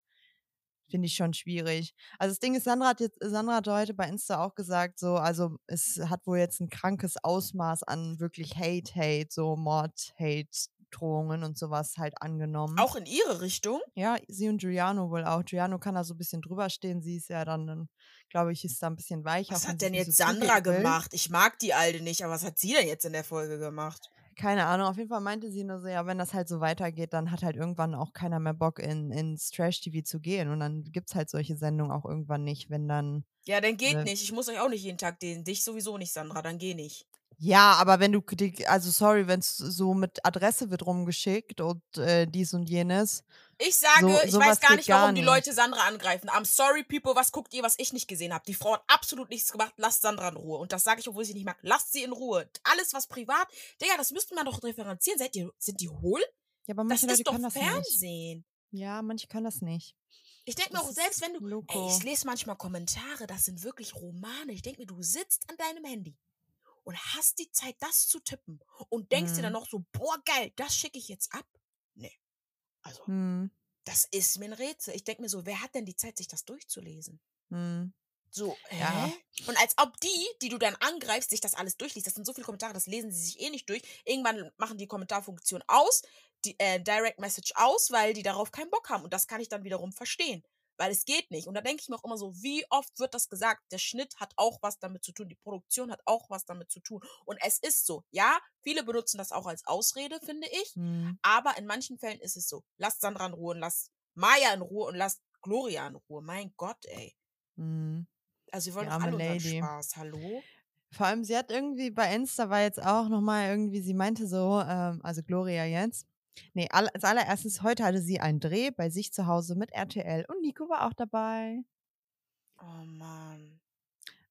finde ich schon schwierig. Also das Ding ist, Sandra hat jetzt Sandra hat heute bei Insta auch gesagt, so also es hat wohl jetzt ein krankes Ausmaß an wirklich Hate, Hate, so Mord, Hate, Drohungen und sowas halt angenommen. auch in ihre Richtung. Ja, sie und Giuliano wohl auch. Giuliano kann da so ein bisschen drüber stehen. Sie ist ja dann, glaube ich, ist da ein bisschen weicher. Was hat denn es jetzt so Sandra gemacht? Ich mag die Alte nicht, aber was hat sie denn jetzt in der Folge gemacht? Keine Ahnung. Auf jeden Fall meinte sie nur so, ja, wenn das halt so weitergeht, dann hat halt irgendwann auch keiner mehr Bock, in, ins Trash-TV zu gehen. Und dann gibt's halt solche Sendungen auch irgendwann nicht, wenn dann. Ja, dann geht Ne. nicht. Ich muss euch auch nicht jeden Tag den. Dich sowieso nicht, Sandra, dann geh nicht. Ja, aber wenn du, die- also sorry, wenn es so mit Adresse wird rumgeschickt und äh, dies und jenes. Ich sage, So- ich weiß gar nicht, gar warum die nicht. Leute Sandra angreifen. I'm sorry, people, was guckt ihr, was ich nicht gesehen habe? Die Frau hat absolut nichts gemacht. Lasst Sandra in Ruhe. Und das sage ich, obwohl ich sie nicht mag. Lasst sie in Ruhe. Alles, was privat. Digga, das müsste man doch differenzieren. Seid ihr, sind die hohl? Ja, aber Das manche Leute ist doch das. Fernsehen. Ja, manche können das nicht. Ich denke mir Das auch, selbst wenn du. Ey, ich lese manchmal Kommentare, das sind wirklich Romane. Ich denke mir, du sitzt an deinem Handy und hast die Zeit, das zu tippen und denkst dir dann Mhm. noch so, boah, geil, das schicke ich jetzt ab. Nee. Also, Hm, das ist mir ein Rätsel. Ich denke mir so, wer hat denn die Zeit, sich das durchzulesen? hm. So, hä? Ja. Und als ob die, die du dann angreifst, sich das alles durchliest. Das sind so viele Kommentare, das lesen sie sich eh nicht durch. Irgendwann machen die Kommentarfunktion aus, die äh, Direct Message aus, weil die darauf keinen Bock haben. Und das kann ich dann wiederum verstehen. Weil es geht nicht. Und da denke ich mir auch immer so, wie oft wird das gesagt? Der Schnitt hat auch was damit zu tun, die Produktion hat auch was damit zu tun. Und es ist so, ja, viele benutzen das auch als Ausrede, finde ich. Hm. Aber in manchen Fällen ist es so. Lasst Sandra in Ruhe und lasst Maya in Ruhe und lasst Gloria in Ruhe. Mein Gott, ey. Hm. Also wir wollen arme alle Lady. Spaß. Hallo? Vor allem, sie hat irgendwie bei Insta war jetzt auch nochmal irgendwie, sie meinte so, ähm, also Gloria jetzt. Nee, als allererstes, heute hatte sie einen Dreh bei sich zu Hause mit RTL und Nico war auch dabei. Oh Mann.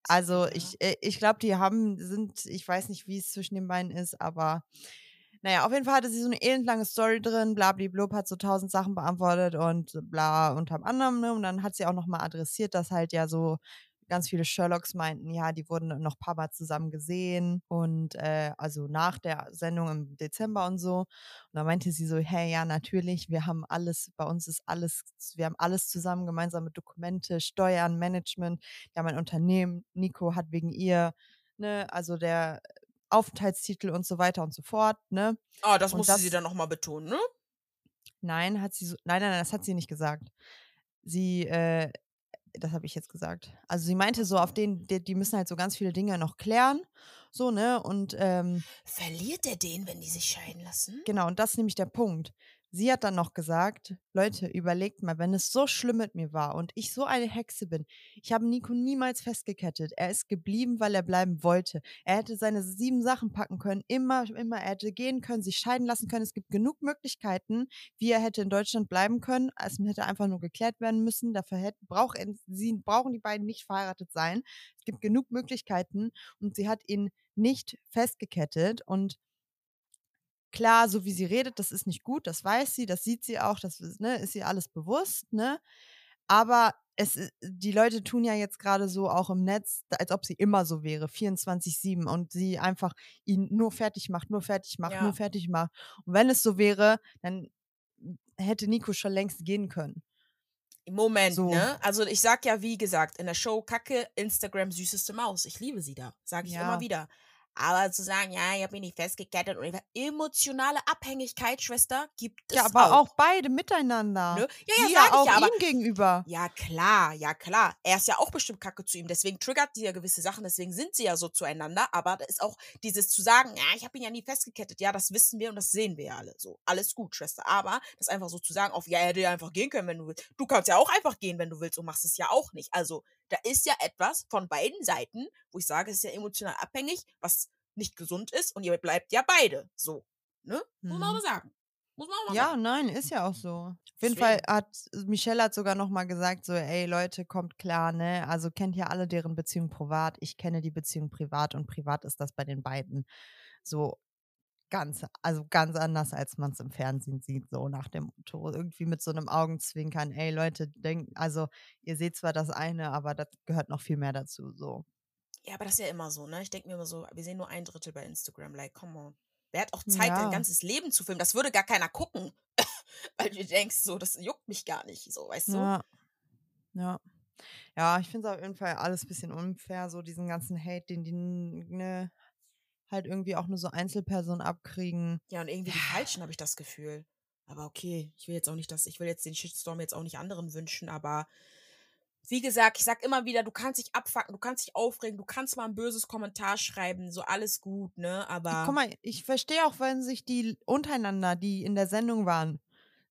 Also ich, äh, ich glaube, die haben, sind, ich weiß nicht, wie es zwischen den beiden ist, aber naja, auf jeden Fall hatte sie so eine elendlange Story drin, blablablub, hat so tausend Sachen beantwortet und bla unter anderem, ne? Und dann hat sie auch nochmal adressiert, dass halt ja so ganz viele Sherlocks meinten, ja, die wurden noch ein paar Mal zusammen gesehen und äh, also nach der Sendung im Dezember und so. Und da meinte sie so, hey, ja, natürlich, wir haben alles, bei uns ist alles, wir haben alles zusammen, gemeinsame Dokumente, Steuern, Management, wir haben ein Unternehmen, Nico hat wegen ihr, ne, also der Aufenthaltstitel und so weiter und so fort, ne? Ah, das Und musste sie dann nochmal betonen, ne? Nein, hat sie so, nein, nein, nein, das hat sie nicht gesagt. Sie, äh, das habe ich jetzt gesagt. Also sie meinte so, auf denen, die, die müssen halt so ganz viele Dinge noch klären, so, ne? Und ähm, Verliert er den, wenn die sich scheiden lassen? Genau, und das ist nämlich der Punkt. Sie hat dann noch gesagt, Leute, überlegt mal, wenn es so schlimm mit mir war und ich so eine Hexe bin, ich habe Nico niemals festgekettet. Er ist geblieben, weil er bleiben wollte. Er hätte seine sieben Sachen packen können, immer, immer. Er hätte gehen können, sich scheiden lassen können. Es gibt genug Möglichkeiten, wie er hätte in Deutschland bleiben können. Es hätte einfach nur geklärt werden müssen. Dafür hätte, brauch, er- sie brauchen die beiden nicht verheiratet sein. Es gibt genug Möglichkeiten und sie hat ihn nicht festgekettet und klar, so wie sie redet, das ist nicht gut, das weiß sie, das sieht sie auch, das ist, ne, ist ihr alles bewusst, ne? Aber es, i- die Leute tun ja jetzt gerade so auch im Netz, als ob sie immer so wäre, 24-7 und sie einfach ihn nur fertig macht, nur fertig macht, Ja. nur fertig macht. Und wenn es so wäre, dann hätte Nico schon längst gehen können. Im Moment, So. ne? Also ich sag ja, wie gesagt, in der Show Kacke, Instagram süßeste Maus. Ich liebe sie da. Sag ich Ja. immer wieder. Aber zu sagen, ja, ich habe mich nicht festgekettet und emotionale Abhängigkeit, Schwester, gibt es Ja, aber auch, beide miteinander. Ne? Ja, ja, sag auch ich ja, aber ihm gegenüber. Ja, klar, ja, klar. Er ist ja auch bestimmt kacke zu ihm. Deswegen triggert die ja gewisse Sachen. Deswegen sind sie ja so zueinander. Aber da ist auch dieses zu sagen, ja, ich habe ihn ja nie festgekettet. Ja, das wissen wir und das sehen wir ja alle. So, alles gut, Schwester. Aber das einfach so zu sagen, auf, ja, er hätte ja einfach gehen können, wenn du willst. Du kannst ja auch einfach gehen, wenn du willst und machst es ja auch nicht. Also, da ist ja etwas von beiden Seiten, wo ich sage, es ist ja emotional abhängig, was nicht gesund ist und ihr bleibt ja beide. So, ne? Muss man auch Mhm. sagen. Muss man auch mal Ja, sagen. nein, ist ja auch so. Auf jeden Fall hat Michelle hat sogar noch mal gesagt so, ey Leute, kommt klar, ne? Also kennt ja alle deren Beziehung privat. Ich kenne die Beziehung privat und privat ist das bei den beiden so ganz, also ganz anders, als man es im Fernsehen sieht, so nach dem Motto. Irgendwie mit so einem Augenzwinkern, ey Leute, denkt, also ihr seht zwar das eine, aber das gehört noch viel mehr dazu, so. Ja, aber das ist ja immer so, ne? Ich denke mir immer so, wir sehen nur ein Drittel bei Instagram. Like, come on. Wer hat auch Zeit, Ja. sein ganzes Leben zu filmen? Das würde gar keiner gucken. Weil du denkst, so, das juckt mich gar nicht, so, weißt du? Ja. Ja. Ja, ich finde es auf jeden Fall alles ein bisschen unfair, so diesen ganzen Hate, den die ne, halt irgendwie auch nur so Einzelpersonen abkriegen. Ja, und irgendwie die. Falschen, habe ich das Gefühl. Aber okay, ich will jetzt auch nicht das, ich will jetzt den Shitstorm jetzt auch nicht anderen wünschen, aber wie gesagt, ich sag immer wieder, du kannst dich abfacken, du kannst dich aufregen, du kannst mal ein böses Kommentar schreiben, so alles gut, ne? Aber Guck mal, ich verstehe auch, wenn sich die untereinander, die in der Sendung waren,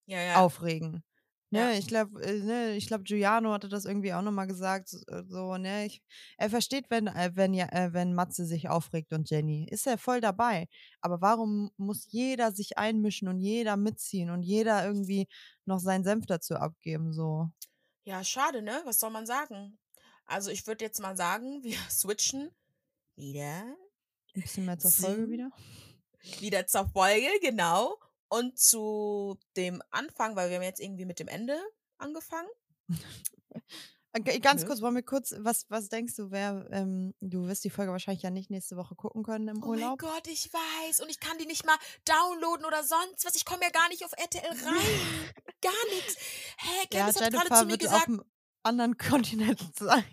ja, ja. aufregen. Ne, Ja. ich glaube, äh, ne, ich glaube, Giuliano hatte das irgendwie auch nochmal gesagt. So, äh, so, ne, ich, er versteht, wenn, äh, wenn ja, äh, wenn Matze sich aufregt und Jenny. Ist er voll dabei. Aber warum muss jeder sich einmischen und jeder mitziehen und jeder irgendwie noch seinen Senf dazu abgeben? So. Ja, schade, ne? Was soll man sagen? Also ich würde jetzt mal sagen, wir switchen wieder Ein bisschen mehr zur Folge wieder. wieder zur Folge, genau. Und zu dem Anfang, weil wir haben jetzt irgendwie mit dem Ende angefangen. Äh, Ganz Nö. kurz, wollen wir kurz, was, was denkst du, wer, ähm, du wirst die Folge wahrscheinlich ja nicht nächste Woche gucken können im Oh mein Urlaub. Gott, ich weiß. Und ich kann die nicht mal downloaden oder sonst was. Ich komme ja gar nicht auf RTL rein. gar nichts. Hä, Ja, Candice hat gerade zu mir wird auf gesagt, einem anderen Kontinent sein.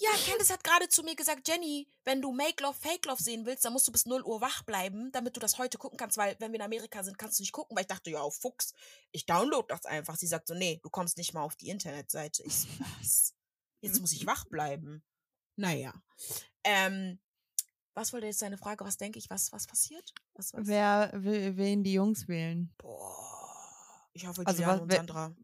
Ja, Candice hat gerade zu mir gesagt, Jenny, wenn du Make Love, Fake Love sehen willst, dann musst du bis 0 Uhr wach bleiben, damit du das heute gucken kannst, weil wenn wir in Amerika sind, kannst du nicht gucken, weil ich dachte, ja, auf Fuchs, ich download das einfach. Sie sagt so, nee, du kommst nicht mal auf die Internetseite. Ich so, was? Jetzt muss ich wach bleiben. Naja. Ähm, was wollte jetzt deine Frage? Was denke ich? Was, was passiert? Was, was? Wer will, wen die Jungs wählen? Boah. Ich hoffe, Also, Giuliano was- und Sandra.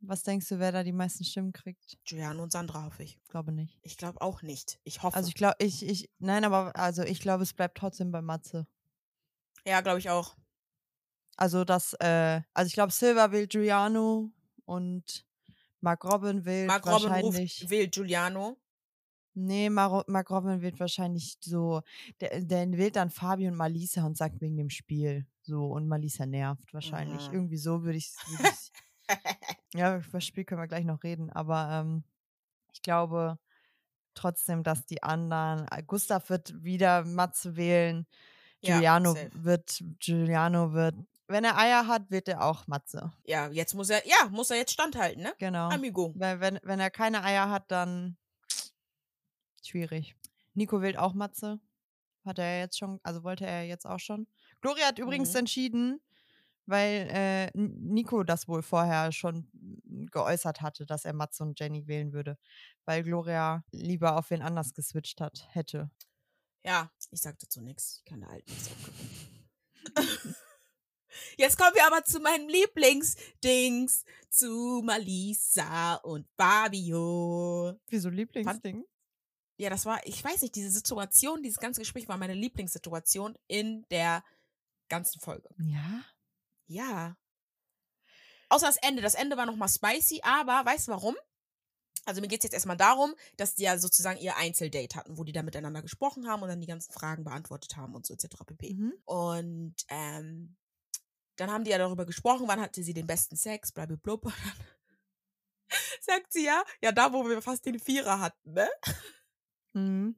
Was denkst du, wer da die meisten Stimmen kriegt? Giuliano und Sandra hoffe ich. Glaube nicht. Ich glaube auch nicht. Ich hoffe. Also ich glaube, ich, ich, nein, aber also ich glaube, es bleibt trotzdem bei Matze. ja, glaube ich auch. Also das, äh, also ich glaube, Silva will Giuliano und Mark Robin will Mark Robin wahrscheinlich. ruft, will Giuliano. Nee, Mar Mark Robin wird wahrscheinlich so, der, der wählt dann Fabi und Malisa und sagt wegen dem Spiel. So, und Malisa nervt wahrscheinlich. Mhm. Irgendwie so würde ich es. Ja, über das Spiel können wir gleich noch reden, aber ähm, ich glaube trotzdem, dass die anderen. äh, Gustav wird wieder Matze wählen. Ja, Giuliano safe. wird, Giuliano wird, wenn er Eier hat, wird er auch Matze. Ja, jetzt muss er, ja, muss er jetzt standhalten, ne? Genau. Amigo. Wenn, wenn, wenn er keine Eier hat, dann schwierig. Nico wählt auch Matze. Hat er jetzt schon, also wollte er jetzt auch schon. Gloria hat übrigens Mhm. entschieden, weil äh, Nico das wohl vorher schon geäußert hatte, dass er Matze und Jenny wählen würde. Weil Gloria lieber auf wen anders geswitcht hat, hätte. Ja, ich sag dazu nichts. Ich kann der Alten nichts. Jetzt kommen wir aber zu meinem Lieblingsdings, zu Malisa und Fabio. Wieso Lieblingsding? Ja, das war, ich weiß nicht, diese Situation, dieses ganze Gespräch war meine Lieblingssituation in der ganzen Folge. Ja. Ja. Außer das Ende. Das Ende war nochmal spicy, aber weißt du warum? Also mir geht es jetzt erstmal darum, dass die ja sozusagen ihr Einzeldate hatten, wo die da miteinander gesprochen haben und dann die ganzen Fragen beantwortet haben und so etc. pp. Mhm. Und ähm, dann haben die ja darüber gesprochen, wann hatte sie den besten Sex, blub. Sagt sie ja, ja, da, wo wir fast den Vierer hatten, ne? Mhm.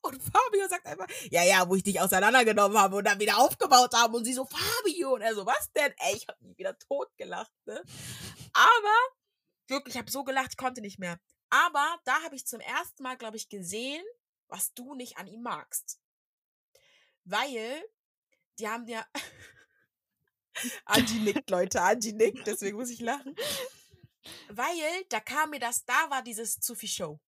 Und Fabio sagt einfach, ja, ja, wo ich dich auseinandergenommen habe und dann wieder aufgebaut habe. Und sie so, Fabio. Und er so, was denn? Ey, ich habe mich wieder totgelacht, ne? Aber, wirklich, ich habe so gelacht, ich konnte nicht mehr. Aber da habe ich zum ersten Mal, glaube ich, gesehen, was du nicht an ihm magst. Weil, die haben ja. Angie nickt, Leute, Angie nickt, deswegen muss ich lachen. Weil, da kam mir das, da war dieses zu viel Show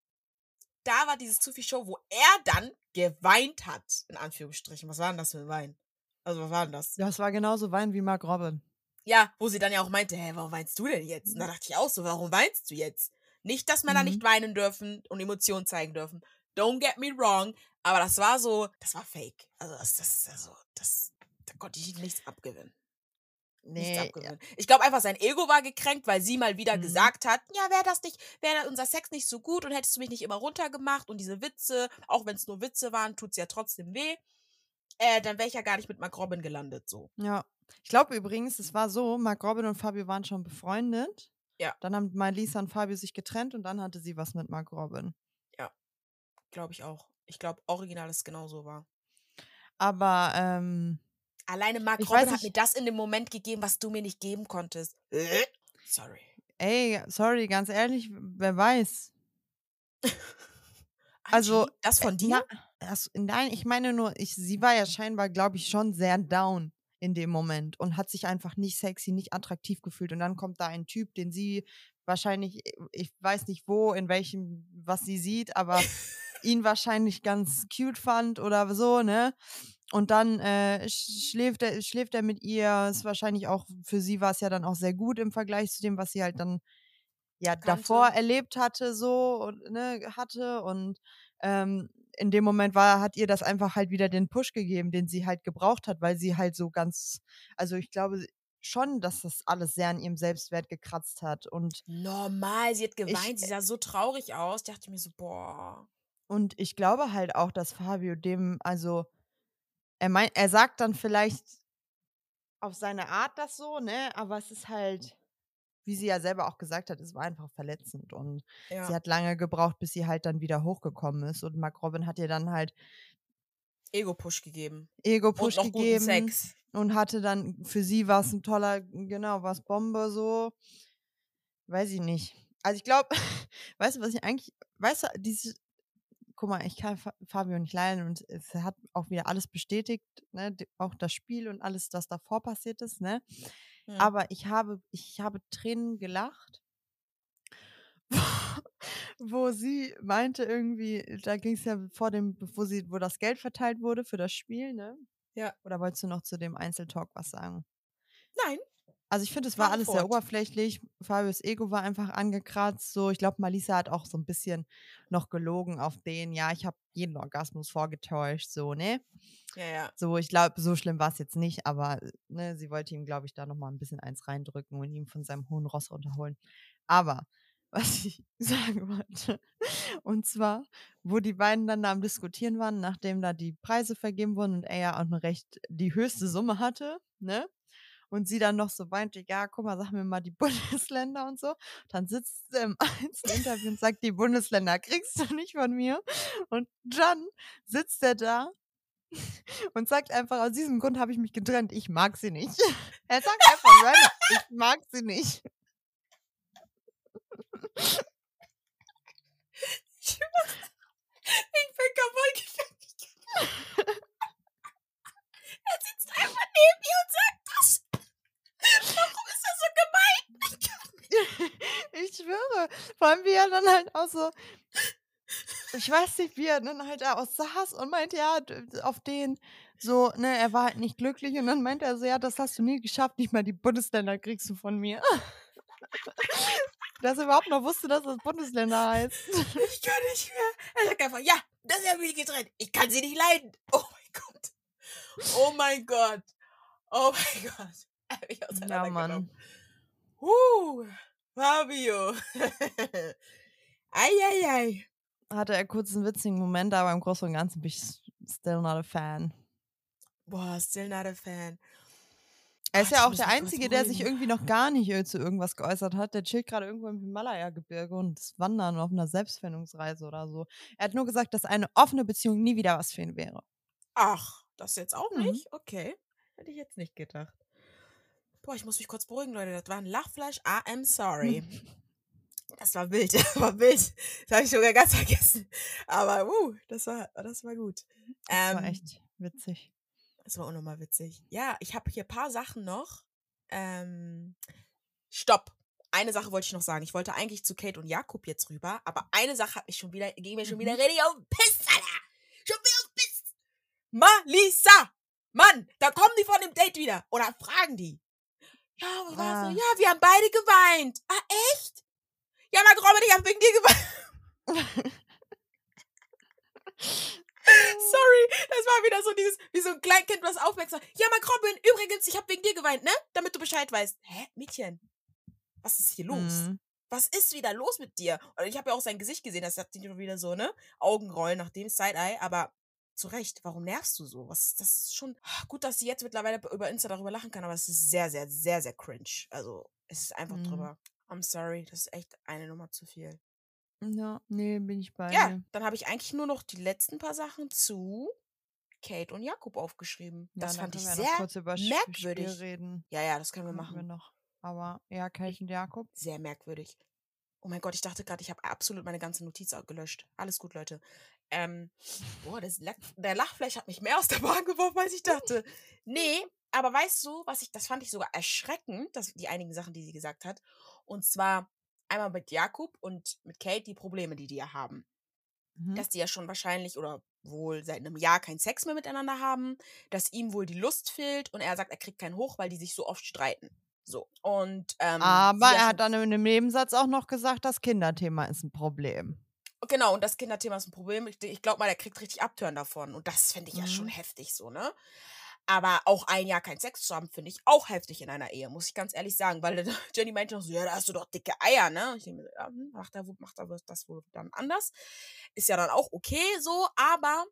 da war dieses zu viel Show, wo er dann geweint hat, in Anführungsstrichen. Was war denn das für ein Wein? Also, was war denn das? Das war genauso Wein wie Mark Robin. Ja, wo sie dann ja auch meinte, hä, warum weinst du denn jetzt? Und da dachte ich auch so, warum weinst du jetzt? Nicht, dass Männer Mhm. nicht weinen dürfen und Emotionen zeigen dürfen. Don't get me wrong, aber das war so, das war fake. Also, das, das, also, das, da konnte ich nichts abgewinnen. Nee, abgewinnen. Ich glaube einfach, sein Ego war gekränkt, weil sie mal wieder Mhm. gesagt hat, ja, wäre das nicht, wäre unser Sex nicht so gut und hättest du mich nicht immer runtergemacht und diese Witze, auch wenn es nur Witze waren, tut's ja trotzdem weh. Äh, dann wäre ich ja gar nicht mit Mark Robin gelandet, so. Ja. Ich glaube übrigens, es war so, Mark Robin und Fabio waren schon befreundet. Ja. Dann haben Malisa und Fabio sich getrennt und dann hatte sie was mit Mark Robin. Glaube ich auch. Ich glaube, original ist genau so war. Aber, ähm, Alleine Mark Ich Robin hat mir das in dem Moment gegeben, was du mir nicht geben konntest. Äh? Sorry. ey, sorry, ganz ehrlich, wer weiß. Also, das von äh, dir? Na, das, nein, ich meine nur, ich, sie war ja scheinbar, glaube ich, schon sehr down in dem Moment und hat sich einfach nicht sexy, nicht attraktiv gefühlt. Und dann kommt da ein Typ, den sie wahrscheinlich, äh, ich weiß nicht wo, in welchem, was sie sieht, aber ihn wahrscheinlich ganz cute fand oder so, ne? Und dann äh, sch- schläft, er, schläft er mit ihr. Ist wahrscheinlich auch, für sie war es ja dann auch sehr gut im Vergleich zu dem, was sie halt dann ja davor Kannte. erlebt hatte, so und ne, hatte. Und ähm, in dem Moment war, hat ihr das einfach halt wieder den Push gegeben, den sie halt gebraucht hat, weil sie halt so ganz, also ich glaube schon, dass das alles sehr an ihrem Selbstwert gekratzt hat. Und Normal, sie hat Ich- geweint, sie sah so traurig aus. Ich dachte mir so, boah. Und ich glaube halt auch, dass Fabio dem, also, er meint, er sagt dann vielleicht auf seine Art das so, ne? Aber es ist halt, wie sie ja selber auch gesagt hat, es war einfach verletzend. Und Ja. sie hat lange gebraucht, bis sie halt dann wieder hochgekommen ist. Und Mark Robin hat ihr dann halt Ego-Push gegeben. Ego-Push gegeben. Sex. Und hatte dann, für sie war es ein toller, genau, war es Bombe so. Weiß ich nicht. Also ich glaube, weißt du, was ich eigentlich, weißt du, dieses, guck mal, ich kann Fa- Fabio nicht leiden und es hat auch wieder alles bestätigt, ne, auch das Spiel und alles, was davor passiert ist, ne. Hm. Aber ich habe, ich habe Tränen gelacht, wo sie meinte irgendwie, da ging es ja vor dem, bevor sie, wo das Geld verteilt wurde für das Spiel, ne? Ja. Oder wolltest du noch zu dem Einzeltalk was sagen? Also ich finde, es war Fahre alles sehr oberflächlich. Fabios Ego war einfach angekratzt. So, ich glaube, Malisa hat auch so ein bisschen noch gelogen auf den. Ja, ich habe jeden Orgasmus vorgetäuscht, so ne. Ja, ja. So, ich glaube, so schlimm war es jetzt nicht, aber ne, sie wollte ihm, glaube ich, da noch mal ein bisschen eins reindrücken und ihn von seinem hohen Ross runterholen. Aber was ich sagen wollte, und zwar, wo die beiden dann da am Diskutieren waren, nachdem da die Preise vergeben wurden und er ja auch eine recht die höchste Summe hatte, ne? Und sie dann noch so weinte, ja, guck mal, sag mir mal die Bundesländer und so. Dann sitzt sie im Einzelinterview und sagt, die Bundesländer kriegst du nicht von mir. Und dann sitzt er da und sagt einfach, aus diesem Grund habe ich mich getrennt, ich mag sie nicht. Er sagt einfach, ich mag sie nicht. Ich, bin kaputt er sitzt einfach neben mir und sagt. Warum ist das so gemein? Ich schwöre. Vor allem, wie er dann halt auch so, ich weiß nicht, wie er dann halt da auch saß und meinte, ja, auf den, so, ne, er war halt nicht glücklich und dann meinte er so, ja, das hast du nie geschafft, nicht mal die Bundesländer kriegst du von mir. Dass er überhaupt noch wusste, dass das Bundesländer heißt. Ich kann nicht mehr. Er sagt einfach, ja, das ist ja mich getrennt. Ich kann sie nicht leiden. Oh mein Gott. Oh mein Gott. Oh mein Gott. Hat mich Ja. Mann. Huh, Fabio. Eieiei. Hatte er kurz einen witzigen Moment, aber im Großen und Ganzen bin ich still not a fan. Boah, still not a fan. Er ist Gott, ja ich auch der Einzige, der sich irgendwie noch gar nicht äh, zu irgendwas geäußert hat. Der chillt gerade irgendwo im Himalaya-Gebirge und ist wandern auf einer Selbstfindungsreise oder so. Er hat nur gesagt, dass eine offene Beziehung nie wieder was für ihn wäre. Ach, das jetzt auch Mhm. nicht? Okay. Hätte ich jetzt nicht gedacht. Boah, ich muss mich kurz beruhigen, Leute. Das war ein Lachfleisch. I am sorry. Das war wild. Das war wild. Das habe ich sogar ganz vergessen. Aber, uh, das war, das war gut. Das war Ähm, echt witzig. Das war auch nochmal witzig. Ja, ich habe hier ein paar Sachen noch. Ähm, stopp. Eine Sache wollte ich noch sagen. Ich wollte eigentlich zu Kate und Jakob jetzt rüber, aber eine Sache hat mich schon wieder, ging mir schon wieder Mhm. richtig auf den Piss, Alter. Schon wieder auf den Piss. Malisa! Mann, da kommen die von dem Date wieder. Dann fragen die. Ja, war Ah. so? Ja, wir haben beide geweint. Ah, echt? Ja, mein Robin, ich hab wegen dir geweint. Sorry, das war wieder so dieses, wie so ein Kleinkind, was aufmerksam. Ja, mein Robin, übrigens, ich hab wegen dir geweint, ne? Damit du Bescheid weißt. Hä, Mädchen? Was ist hier los? Mhm. Was ist wieder los mit dir? Und ich habe ja auch sein Gesicht gesehen, das hat wieder so, ne? Augenrollen nach dem Side-Eye, aber zu Recht, warum nervst du so? Was, das ist schon ah, gut, dass sie jetzt mittlerweile über Insta darüber lachen kann, aber es ist sehr, sehr, sehr, sehr cringe. Also, es ist einfach Mhm. drüber. I'm sorry, das ist echt eine Nummer zu viel. Ja, nee, bin ich bei Ja, dann habe ich eigentlich nur noch die letzten paar Sachen zu Kate und Jakob aufgeschrieben. Ja, das fand ich sehr merkwürdig. Reden. Ja, ja, das können wir Machen wir noch. Aber ja, Kate und Jakob. Sehr merkwürdig. Oh mein Gott, ich dachte gerade, ich habe absolut meine ganze Notiz gelöscht. Alles gut, Leute. Ähm, boah, das der Lachfleisch hat mich mehr aus der Bahn geworfen, als ich dachte. Nee, aber weißt du, was ich, das fand ich sogar erschreckend, dass die einigen Sachen, die sie gesagt hat. Und zwar einmal mit Jakob und mit Kate die Probleme, die die ja haben. Mhm. dass die ja schon wahrscheinlich oder wohl seit einem Jahr keinen Sex mehr miteinander haben, dass ihm wohl die Lust fehlt und er sagt, er kriegt keinen hoch, weil die sich so oft streiten. So. Und ähm, Aber er hat dann in einem Nebensatz auch noch gesagt, das Kinderthema ist ein Problem. Genau, und das Kinderthema ist ein Problem. Ich, ich glaube mal, der kriegt richtig Abtören davon. Und das finde ich ja schon Mhm. heftig so, ne? Aber auch ein Jahr kein Sex zu haben, finde ich auch heftig in einer Ehe, muss ich ganz ehrlich sagen. Weil Jenny meinte noch so, ja, da hast du doch dicke Eier, ne? Ich denke mir, ja, hm, macht er, macht er das wohl dann anders. Ist ja dann auch okay so, aber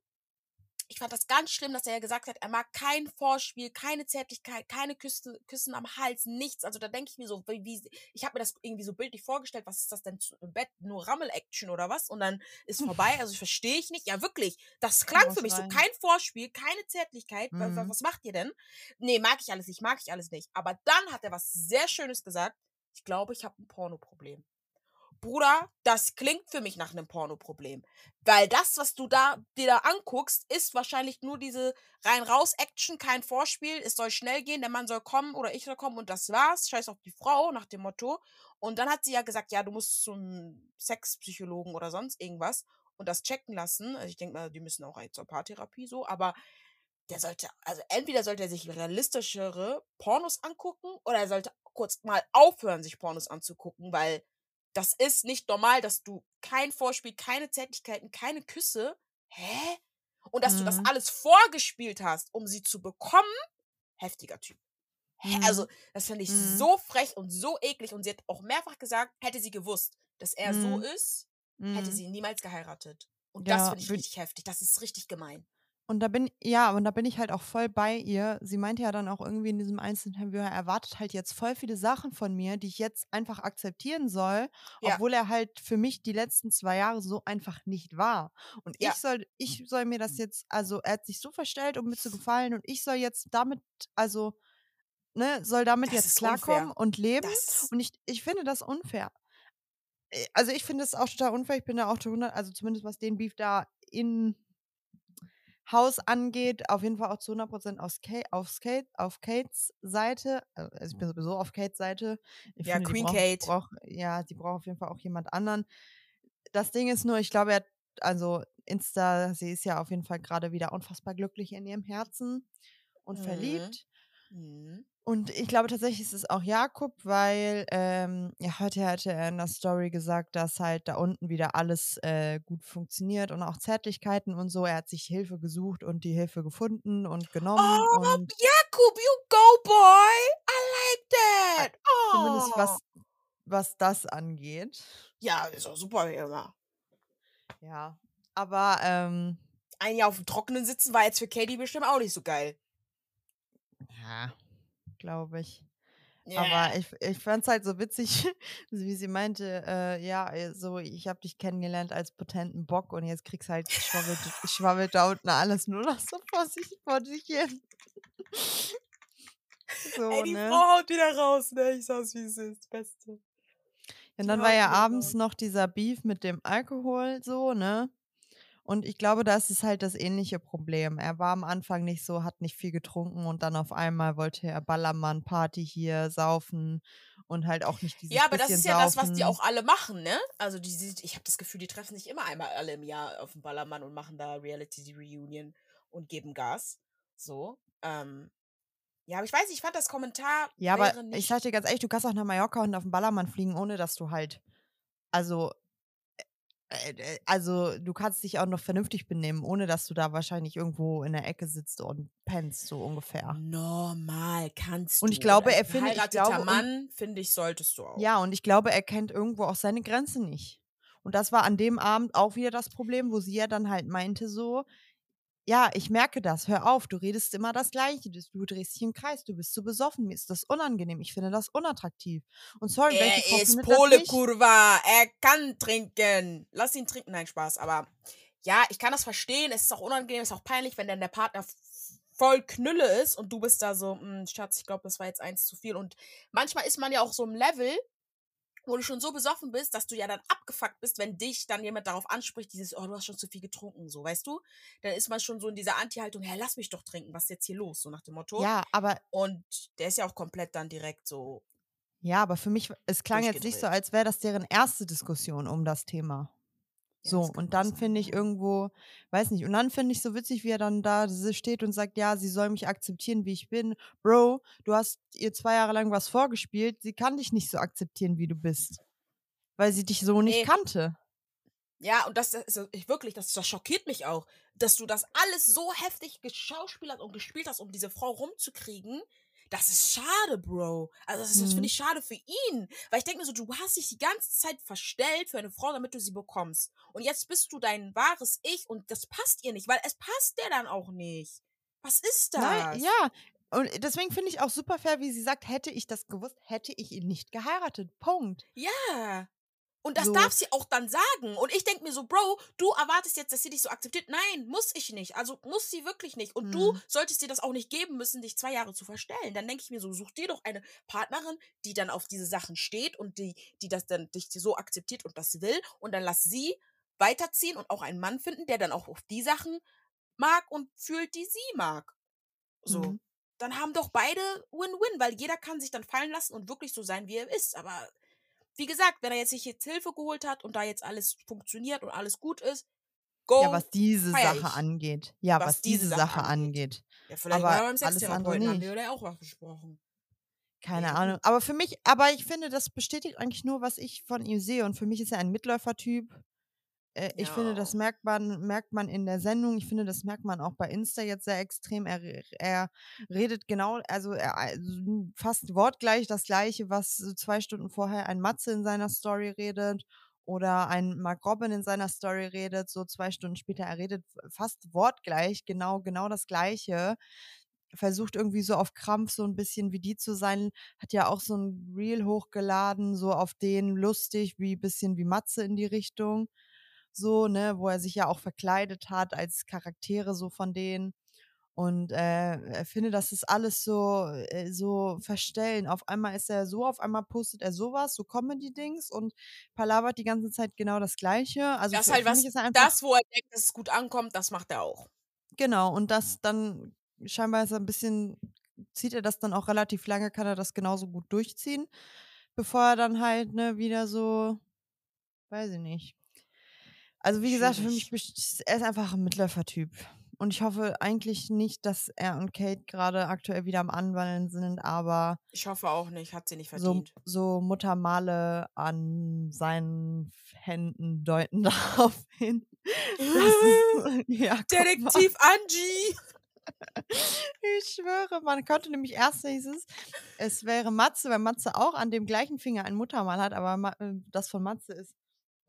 ich fand das ganz schlimm, dass er ja gesagt hat, er mag kein Vorspiel, keine Zärtlichkeit, keine Küsse, Küssen am Hals, nichts. Also da denke ich mir so, wie, wie ich habe mir das irgendwie so bildlich vorgestellt, was ist das denn im Bett? Nur Rammel-Action oder was? Und dann ist vorbei, also ich verstehe ich nicht. Ja, wirklich, das klang für mich so, rein. kein Vorspiel, keine Zärtlichkeit. Mhm. Was macht ihr denn? Nee, mag ich alles nicht, mag ich alles nicht. Aber dann hat er was sehr Schönes gesagt. Ich glaube, ich habe ein Pornoproblem. Bruder, das klingt für mich nach einem Pornoproblem. Weil das, was du da dir da anguckst, ist wahrscheinlich nur diese rein-raus-Action, kein Vorspiel. Es soll schnell gehen, der Mann soll kommen oder ich soll kommen und das war's. Scheiß auf die Frau, nach dem Motto. Und dann hat sie ja gesagt, ja, du musst zum Sexpsychologen oder sonst irgendwas und das checken lassen. Also ich denke mal, die müssen auch zur Paartherapie so, aber der sollte, also entweder sollte er sich realistischere Pornos angucken oder er sollte kurz mal aufhören, sich Pornos anzugucken, weil das ist nicht normal, dass du kein Vorspiel, keine Zärtlichkeiten, keine Küsse, hä? Und dass du das Mhm. alles vorgespielt hast, um sie zu bekommen, heftiger Typ. Hä? Mhm. Also, das finde ich Mhm. so frech und so eklig. Und sie hat auch mehrfach gesagt, hätte sie gewusst, dass er so Mhm. ist, hätte Mhm. sie niemals geheiratet. Und das Ja, finde ich richtig heftig. Das ist richtig gemein. Und da bin ja, und da bin ich halt auch voll bei ihr. Sie meinte ja dann auch irgendwie in diesem Einzelinterview, er erwartet halt jetzt voll viele Sachen von mir, die ich jetzt einfach akzeptieren soll, Ja. obwohl er halt für mich die letzten zwei Jahre so einfach nicht war. Und Ja. ich soll, ich soll mir das jetzt, also er hat sich so verstellt, um mir zu gefallen, und ich soll jetzt damit, also, ne, soll damit Das jetzt klarkommen unfair. und leben. Das, Und ich, ich finde das unfair. Äh, Also ich finde es auch total unfair. Ich bin da auch zu 100, also zumindest was den Beef da in Haus angeht, auf jeden Fall auch zu 100% aus Kate, auf, Kate, auf Kates Seite. Äh, Also ich bin sowieso auf Kates Seite. Ich Ja, finde, die Queen braucht, Kate. Braucht, ja, sie braucht auf jeden Fall auch jemand anderen. Das Ding ist nur, ich glaube, er hat, also Insta, sie ist ja auf jeden Fall gerade wieder unfassbar glücklich in ihrem Herzen und Mhm. verliebt. Mhm. Und ich glaube tatsächlich ist es auch Jakob, weil ähm, ja, heute hatte er in der Story gesagt, dass halt da unten wieder alles äh, gut funktioniert und auch Zärtlichkeiten und so. Er hat sich Hilfe gesucht und die Hilfe gefunden und genommen Oh, und Jakub, you go, boy. I like that. zumindest was, Oh. was das angeht. Ja, ist auch super wie immer. Ja. Aber ähm, Ein Jahr auf dem Trockenen sitzen war jetzt für Katie bestimmt auch nicht so geil. ja. Glaube ich. Yeah. Aber ich, ich fand es halt so witzig, wie sie meinte, äh, ja, äh, so, ich habe dich kennengelernt als potenten Bock und jetzt kriegst halt schwabbelt, schwabbelt da unten alles nur noch so vor sich, vor sich hin. So, Ey, die ne? Frau haut wieder raus, ne? Ich sag's, wie es ist. Beste. Und dann war ja abends noch dieser Beef mit dem Alkohol so, ne? Und ich glaube, das ist halt das ähnliche Problem. Er war am Anfang nicht so, hat nicht viel getrunken und dann auf einmal wollte er Ballermann, Party hier, saufen und halt auch nicht dieses Ja, aber das ist ja das, was die saufen. auch alle machen, ne? Also die, ich habe das Gefühl, die treffen sich immer einmal alle im Jahr auf dem Ballermann und machen da Reality Reunion und geben Gas. So. Ähm, ja, aber ich weiß nicht, ich fand das Kommentar Ja, aber ich sag dir ganz ehrlich, du kannst auch nach Mallorca und auf den Ballermann fliegen, ohne dass du halt, also, also du kannst dich auch noch vernünftig benehmen, ohne dass du da wahrscheinlich irgendwo in der Ecke sitzt und pennst, so ungefähr. Normal kannst Und du. ich glaube, er findet- ich glaube, und- Mann, finde ich, solltest du auch. Ja, und ich glaube, er kennt irgendwo auch seine Grenze nicht. Und das war an dem Abend auch wieder das Problem, wo sie ja dann halt meinte so, ja, ich merke das, hör auf, du redest immer das Gleiche, du, drehst dich im Kreis, du bist zu besoffen, mir ist das unangenehm, ich finde das unattraktiv. Und sorry, welche Frau Er ist Pole? Kurva, er kann trinken. Lass ihn trinken, nein, Spaß. Aber ja, ich kann das verstehen. Es ist auch unangenehm, es ist auch peinlich, wenn dann der Partner voll Knülle ist und du bist da so, "Mm, Schatz, ich glaube, das war jetzt eins zu viel. Und manchmal ist man ja auch so im Level, wo du schon so besoffen bist, dass du ja dann abgefuckt bist, wenn dich dann jemand darauf anspricht, dieses, oh, du hast schon zu viel getrunken, so, weißt du? Dann ist man schon so in dieser Anti-Haltung, hey, lass mich doch trinken, was ist jetzt hier los, so nach dem Motto. Ja, aber Und der ist ja auch komplett dann direkt so, ja, aber für mich, es klang jetzt nicht so, als wäre das deren erste Diskussion um das Thema. Ja, So, und dann finde ich irgendwo, weiß nicht, und dann finde ich so witzig, wie er dann da steht und sagt, ja, sie soll mich akzeptieren, wie ich bin. Bro, du hast ihr zwei Jahre lang was vorgespielt, sie kann dich nicht so akzeptieren, wie du bist. Weil sie dich so nicht Nee. kannte. Ja, und das, ist ich wirklich, das, das schockiert mich auch, dass du das alles so heftig geschauspielert und gespielt hast, um diese Frau rumzukriegen. Das ist schade, Bro. Also das, ist- das Mhm. finde ich schade für ihn. Weil ich denke mir so, du hast dich die ganze Zeit verstellt für eine Frau, damit du sie bekommst. Und jetzt bist du dein wahres Ich und das passt ihr nicht, weil es passt der dann auch nicht. Was ist das? Nein, ja. Und deswegen finde ich auch super fair, wie sie sagt, hätte ich das gewusst, hätte ich ihn nicht geheiratet. Punkt. Ja. Und das So. darf sie auch dann sagen. Und ich denke mir so, Bro, du erwartest jetzt, dass sie dich so akzeptiert. Nein, muss ich nicht. Also muss sie wirklich nicht. Und du Mhm. solltest dir das auch nicht geben müssen, dich zwei Jahre zu verstellen. Dann denke ich mir so, such dir doch eine Partnerin, die dann auf diese Sachen steht und die, die das dann dich so akzeptiert und das will. Und dann lass sie weiterziehen und auch einen Mann finden, der dann auch auf die Sachen mag und fühlt, die sie mag. So. Mhm. Dann haben doch beide Win-Win, weil jeder kann sich dann fallen lassen und wirklich so sein, wie er ist. Aber wie gesagt, wenn er jetzt sich jetzt Hilfe geholt hat und da jetzt alles funktioniert und alles gut ist, go. Ja, was diese Sache ich. angeht. Ja, Was was, diese diese Sache Sache angeht. ja, vielleicht aber war er beim Sextherapeuten, haben wir da auch was besprochen. Keine Ja, Ahnung. Aber für mich, aber ich finde, das bestätigt eigentlich nur, was ich von ihm sehe. Und für mich ist er ein Mitläufertyp. Äh, ich finde, das Ja. merkt man, merkt man in der Sendung. Ich finde, das merkt man auch bei Insta jetzt sehr extrem. Er, er redet genau, also, er, also fast wortgleich das Gleiche, was zwei Stunden vorher ein Matze in seiner Story redet oder ein Mark Robin in seiner Story redet. So zwei Stunden später, er redet fast wortgleich, genau, genau das Gleiche versucht irgendwie so auf Krampf so ein bisschen wie die zu sein, hat ja auch so ein Reel hochgeladen, so auf den lustig, wie bisschen wie Matze in die Richtung, so, ne, wo er sich ja auch verkleidet hat als Charaktere so von denen. Und äh, er finde, das ist alles so, äh, so verstellen. Auf einmal ist er so, auf einmal postet er sowas, so Comedy-Dings und palabert die ganze Zeit genau das Gleiche. Also Das für, halt was, einfach das, wo er denkt, dass es gut ankommt, das macht er auch. Genau, und das dann scheinbar ist er ein bisschen, zieht er das dann auch relativ lange, kann er das genauso gut durchziehen, bevor er dann halt, ne, wieder so, weiß ich nicht. Also wie gesagt, für mich, er ist einfach ein Mitläufertyp. Und ich hoffe eigentlich nicht, dass er und Kate gerade aktuell wieder am Anwandeln sind, aber Ich hoffe auch nicht, hat sie nicht so, verdient. so Muttermale an seinen Händen deuten darauf hin. es- ja. Detektiv Angie! Ich schwöre, man könnte nämlich erst hieß es, es wäre Matze, weil Matze auch an dem gleichen Finger ein Muttermal hat, aber äh, das von Matze ist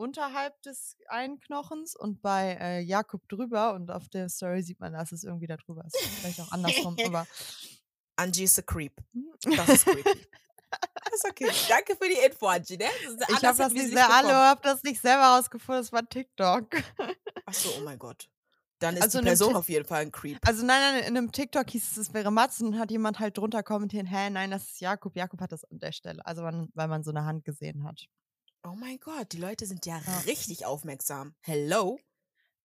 unterhalb des einen Knochens und bei äh, Jakob drüber und auf der Story sieht man, dass es irgendwie da drüber ist. Vielleicht auch andersrum, aber Angie ist a creep. Hm. Das ist creepy. Das ist okay. Danke für die Info, Angie, ne? Das ist Ich habe das, nicht hab das nicht selber rausgefunden, das war TikTok. Ach so, oh mein Gott. Dann ist Also die Person auf jeden Fall ein Creep. Also nein, nein, in einem TikTok hieß es, es wäre Mats und hat jemand halt drunter kommentiert, hä, nein, das ist Jakob. Jakob hat das an der Stelle. Also weil man so eine Hand gesehen hat. Oh mein Gott, die Leute sind ja, Ja. richtig aufmerksam. Hello?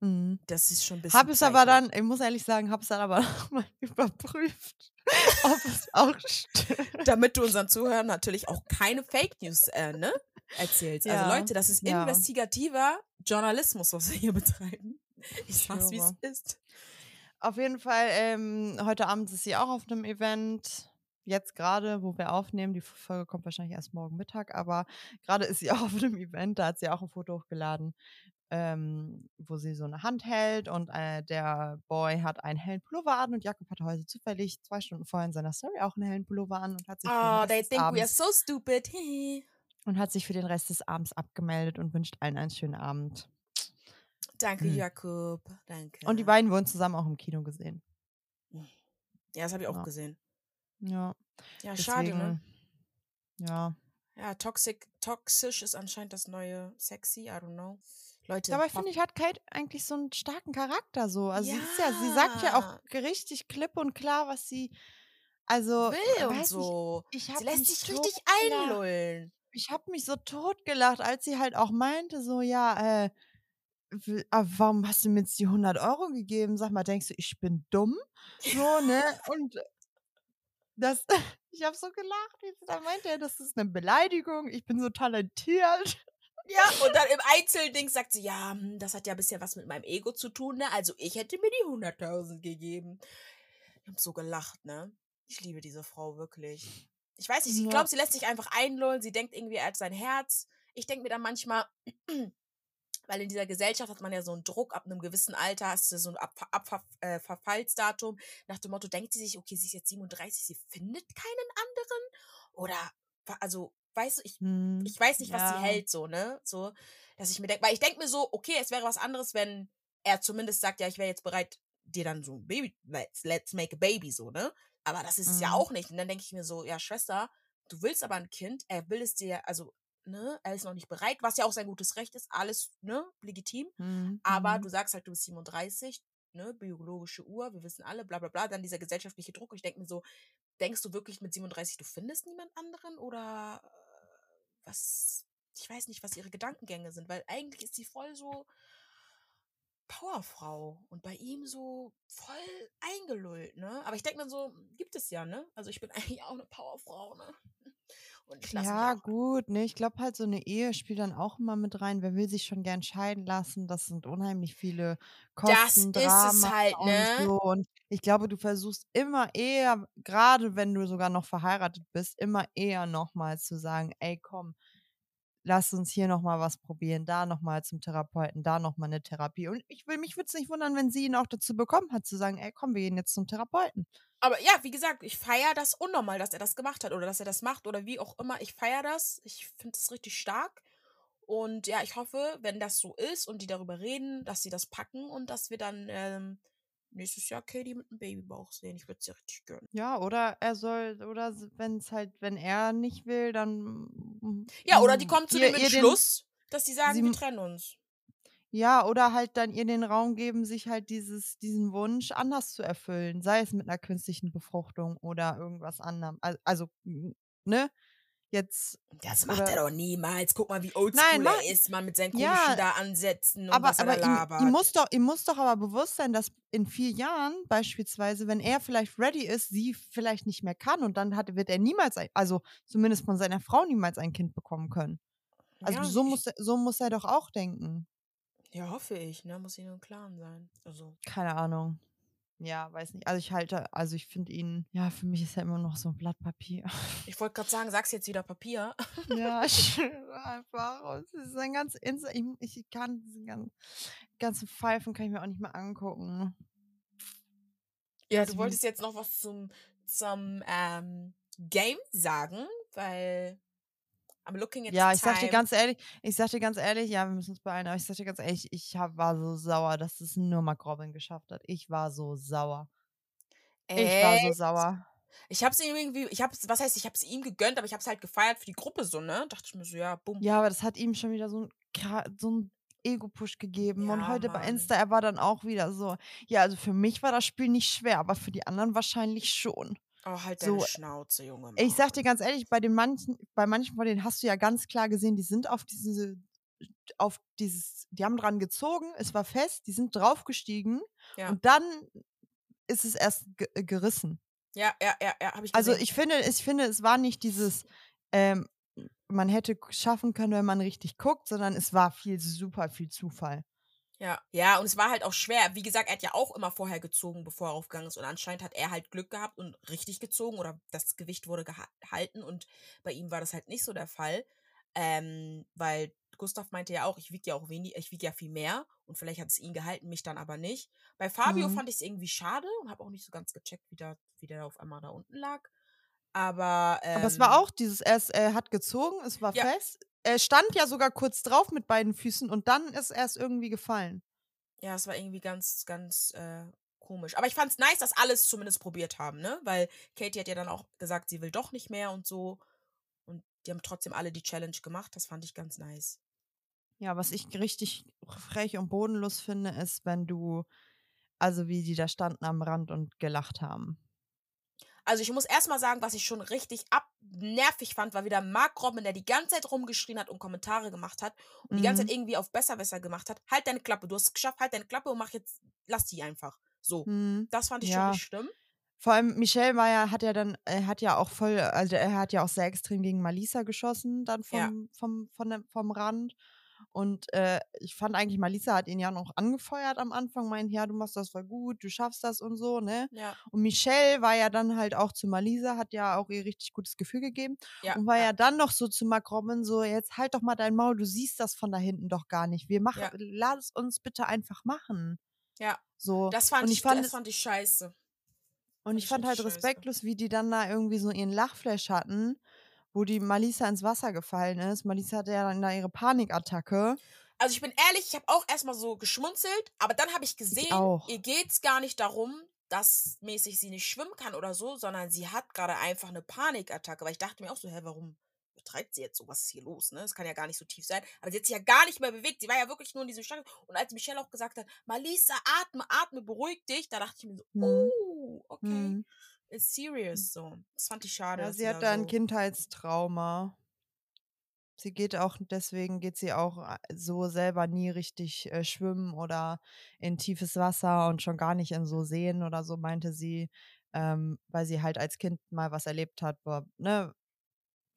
Mhm. Das ist schon ein bisschen Hab es aber dann, ich muss ehrlich sagen, hab es dann aber nochmal überprüft, ob es auch stimmt. Damit du unseren Zuhörern natürlich auch keine Fake News äh, ne, erzählst. Ja, Also Leute, das ist ja. investigativer Journalismus, was wir hier betreiben. Ich sag's, wie es ist. Auf jeden Fall, ähm, heute Abend ist sie auch auf einem Event. Jetzt gerade, wo wir aufnehmen, die Folge kommt wahrscheinlich erst morgen Mittag, aber gerade ist sie auch auf einem Event, da hat sie auch ein Foto hochgeladen, ähm, wo sie so eine Hand hält und äh, der Boy hat einen hellen Pullover an und Jakob hatte heute zufällig zwei Stunden vorher in seiner Story auch einen hellen Pullover an und hat sich, für, den Oh, Rest they des think we are Abends, so stupid. Und hat sich für den Rest des Abends abgemeldet und wünscht allen einen schönen Abend. Danke, Hm. Jakob. Danke. Und die beiden wurden zusammen auch im Kino gesehen. Ja, das habe ich auch Ja. gesehen. Ja, Ja, schade, ne? deswegen, ja. Ja, toxic, toxisch ist anscheinend das neue sexy, I don't know. Leute, Dabei finde ich, hat Kate eigentlich so einen starken Charakter so. Also sie ist ja, sie sagt ja auch richtig klipp und klar, was sie also will und nicht, so. ich Sie lässt sich richtig einlullen. Ich habe mich so totgelacht, als sie halt auch meinte, so, ja, äh, aber warum hast du mir jetzt die 100 Euro gegeben? Sag mal, denkst du, ich bin dumm? So, ne? Und das, ich habe so gelacht, wie sie dann meinte, das ist eine Beleidigung, ich bin so talentiert. Ja, und dann im Einzelding sagt sie, ja, hm, das hat ja ein bisschen was mit meinem Ego zu tun, ne? Also ich hätte mir die 100.000 gegeben. Ich hab so gelacht, ne? Ich liebe diese Frau wirklich. Ich weiß nicht, ich Ja. glaube, sie lässt sich einfach einlullen. Sie denkt irgendwie, er hat sein Herz. Ich denke mir dann manchmal, weil in dieser Gesellschaft hat man ja so einen Druck, ab einem gewissen Alter hast du so ein Abver Abver äh, Verfallsdatum. Nach dem Motto, denkt sie sich, okay, sie ist jetzt 37, sie findet keinen anderen? Oder, also, weißt du, ich Hm, ich weiß nicht, was ja. sie hält, so, ne? So, dass ich mir denke, weil ich denke mir so, okay, es wäre was anderes, wenn er zumindest sagt, ja, ich wäre jetzt bereit, dir dann so ein Baby, let's, let's make a baby, so, ne? Aber das ist es ja Mhm. auch nicht. Und dann denke ich mir so, ja, Schwester, du willst aber ein Kind, er will es dir, also, ne, er ist noch nicht bereit, was ja auch sein gutes Recht ist, alles, ne, legitim. Hm, Aber hm. du sagst halt, du bist 37, ne, biologische Uhr, wir wissen alle, bla bla bla, dann dieser gesellschaftliche Druck. Ich denke mir so, denkst du wirklich mit 37, du findest niemand anderen? Oder äh, was? Ich weiß nicht, was ihre Gedankengänge sind, weil eigentlich ist sie voll so Powerfrau und bei ihm so voll eingelullt, ne? Aber ich denke mir so, gibt es ja, ne? Also ich bin eigentlich auch eine Powerfrau, ne? Und ich lasse Ja, gut, ne? Ich glaube halt, so eine Ehe spielt dann auch immer mit rein. Wer will sich schon gern scheiden lassen? Das sind unheimlich viele Das Kosten, ist es Drama halt, und ne? so. Und ich glaube, du versuchst immer eher, gerade wenn du sogar noch verheiratet bist, immer eher nochmal zu sagen, ey, komm, lass uns hier nochmal was probieren, da nochmal zum Therapeuten, da nochmal eine Therapie. Und ich will, mich würde es nicht wundern, wenn sie ihn auch dazu bekommen hat, zu sagen, ey, komm, wir gehen jetzt zum Therapeuten. Aber ja, wie gesagt, ich feiere das unnormal, dass er das gemacht hat oder dass er das macht oder wie auch immer. Ich feiere das. Ich finde es richtig stark. Und ja, ich hoffe, wenn das so ist und die darüber reden, dass sie das packen und dass wir dann ähm, nächstes Jahr Katie mit einem Babybauch sehen. Ich würde ja richtig gönnen. Ja, oder er soll, oder wenn es halt, wenn er nicht will, dann. mm, Ja, oder die mm, kommen zu ihr- dem ihr den- Entschluss, dass sie sagen, sie wir trennen uns. Ja, oder halt dann ihr den Raum geben, sich halt dieses, diesen Wunsch anders zu erfüllen. Sei es mit einer künstlichen Befruchtung oder irgendwas anderem. Al- Also, mm, ne? Jetzt. Das macht Oder- er doch niemals. Guck mal, wie oldschool Nein, er ist, man mit seinen Ja, komischen da Ansätzen und Aber, was er aber da ihm, labert. ihm, muss doch, ihm muss doch aber bewusst sein, dass in vier Jahren beispielsweise, wenn er vielleicht ready ist, sie vielleicht nicht mehr kann und dann hat, wird er niemals, ein, also zumindest von seiner Frau niemals ein Kind bekommen können. Also ja, so, ich- muss, er- so muss er doch auch denken. Ja, hoffe ich, ne? Muss ihnen im Klaren sein. Also. Keine Ahnung. Ja, weiß nicht. Also ich halte, also ich finde ihn, ja, für mich ist er immer noch so ein Blatt Papier. Ich wollte gerade sagen, sag's jetzt wieder Papier. ja, einfach. Es ist ein ganz Insta ich, ich kann diese ganzen, ganzen Pfeifen kann ich mir auch nicht mehr angucken. Ja, du wolltest jetzt noch was zum, zum ähm, Game sagen, weil I'm looking at Ja, ich sag dir ganz ehrlich, ich sag dir ganz ehrlich, ja, wir müssen uns beeilen, aber ich sag dir ganz ehrlich, ich hab, war so sauer, dass es nur Mark Robin geschafft hat. Ich war so sauer. Ich war so Echt? sauer. Ich hab's ihm irgendwie, ich hab's, was heißt, ich hab's ihm gegönnt, aber ich hab's halt gefeiert für die Gruppe so, ne? Dachte ich mir so, ja, bumm. Ja, aber das hat ihm schon wieder so ein, so ein Ego-Push gegeben. und Ja, heute bei Mann. Insta, er war dann auch wieder so. Ja, also für mich war das Spiel nicht schwer, aber für die anderen wahrscheinlich schon. Oh, halt deine So, Schnauze, Junge. Ich sag dir Mann. ganz ehrlich, bei den manchen, bei manchen von denen hast du ja ganz klar gesehen, die sind auf diese, auf dieses, die haben dran gezogen, es war fest, die sind draufgestiegen Ja. und dann ist es erst äh, gerissen. Ja, ja, ja, ja, hab ich Also gesehen. ich finde, ich finde, es war nicht dieses, ähm, man hätte schaffen können, wenn man richtig guckt, sondern es war viel, super viel Zufall. Ja, ja, und es war halt auch schwer. Wie gesagt, er hat ja auch immer vorher gezogen, bevor er aufgegangen ist. Und anscheinend hat er halt Glück gehabt und richtig gezogen oder das Gewicht wurde geha- gehalten. Und bei ihm war das halt nicht so der Fall. Ähm, weil Gustav meinte ja auch, ich wiege ja auch wenig, ich wiege ja viel mehr. Und vielleicht hat es ihn gehalten, mich dann aber nicht. Bei Fabio Mhm. fand ich es irgendwie schade und habe auch nicht so ganz gecheckt, wie der, wie der auf einmal da unten lag. Aber, ähm, Aber es war auch dieses, er, ist, er hat gezogen, es war Ja. fest. Er stand ja sogar kurz drauf mit beiden Füßen und dann ist er erst irgendwie gefallen. Ja, es war irgendwie ganz, ganz äh, komisch. Aber ich fand's nice, dass alles zumindest probiert haben, ne? Weil Katie hat ja dann auch gesagt, sie will doch nicht mehr und so. Und die haben trotzdem alle die Challenge gemacht. Das fand ich ganz nice. Ja, was ich richtig frech und bodenlos finde, ist, wenn du, also wie die da standen am Rand und gelacht haben. Also ich muss erstmal sagen, was ich schon richtig abnervig fand, war wieder Mark Robin, der die ganze Zeit rumgeschrien hat und Kommentare gemacht hat und die ganze Mhm. Zeit irgendwie auf besser, besser gemacht hat. Halt deine Klappe, du hast es geschafft, halt deine Klappe und mach jetzt, lass die einfach. So. Mhm. Das fand ich Ja. schon nicht schlimm. Vor allem Michelle ja, hat ja dann, er hat ja auch voll, also er hat ja auch sehr extrem gegen Malisa geschossen, dann vom, Ja. vom, von dem, vom Rand. Und äh, ich fand eigentlich, Malisa hat ihn ja noch angefeuert am Anfang, meint, ja, du machst das voll gut, du schaffst das und so, ne? Ja. Und Michelle war ja dann halt auch zu Malisa, hat ja auch ihr richtig gutes Gefühl gegeben. Ja. und war ja. ja. dann noch so zu Mark Robin so, jetzt halt doch mal dein Maul, du siehst das von da hinten doch gar nicht. Wir machen, Ja. lass es uns bitte einfach machen. Ja. So. Das fand und ich, fand das fand ich scheiße. Und ich fand halt respektlos, wie die dann da irgendwie so ihren Lachflash hatten, wo die Malisa ins Wasser gefallen ist. Malisa hatte ja dann da ihre Panikattacke. Also ich bin ehrlich, ich habe auch erstmal so geschmunzelt, aber dann habe ich gesehen, auch. ihr geht's gar nicht darum, dass mäßig sie nicht schwimmen kann oder so, sondern sie hat gerade einfach eine Panikattacke. Weil ich dachte mir auch so, hä, warum betreibt sie jetzt so? Was ist hier los? Ne? Das kann ja gar nicht so tief sein. Aber sie hat sich ja gar nicht mehr bewegt. Sie war ja wirklich nur in diesem Stand. Und als Michelle auch gesagt hat, Malisa, atme, atme, beruhig dich, da dachte ich mir so, Hm. oh, okay, Hm. It's serious. So, das fand ich schade. Ja, sie hat da da ein so, Kindheitstrauma. Sie geht auch, deswegen geht sie auch äh, so selber nie richtig äh, schwimmen oder in tiefes Wasser und schon gar nicht in so Seen oder so, meinte sie, ähm, weil sie halt als Kind mal was erlebt hat, wo, ne,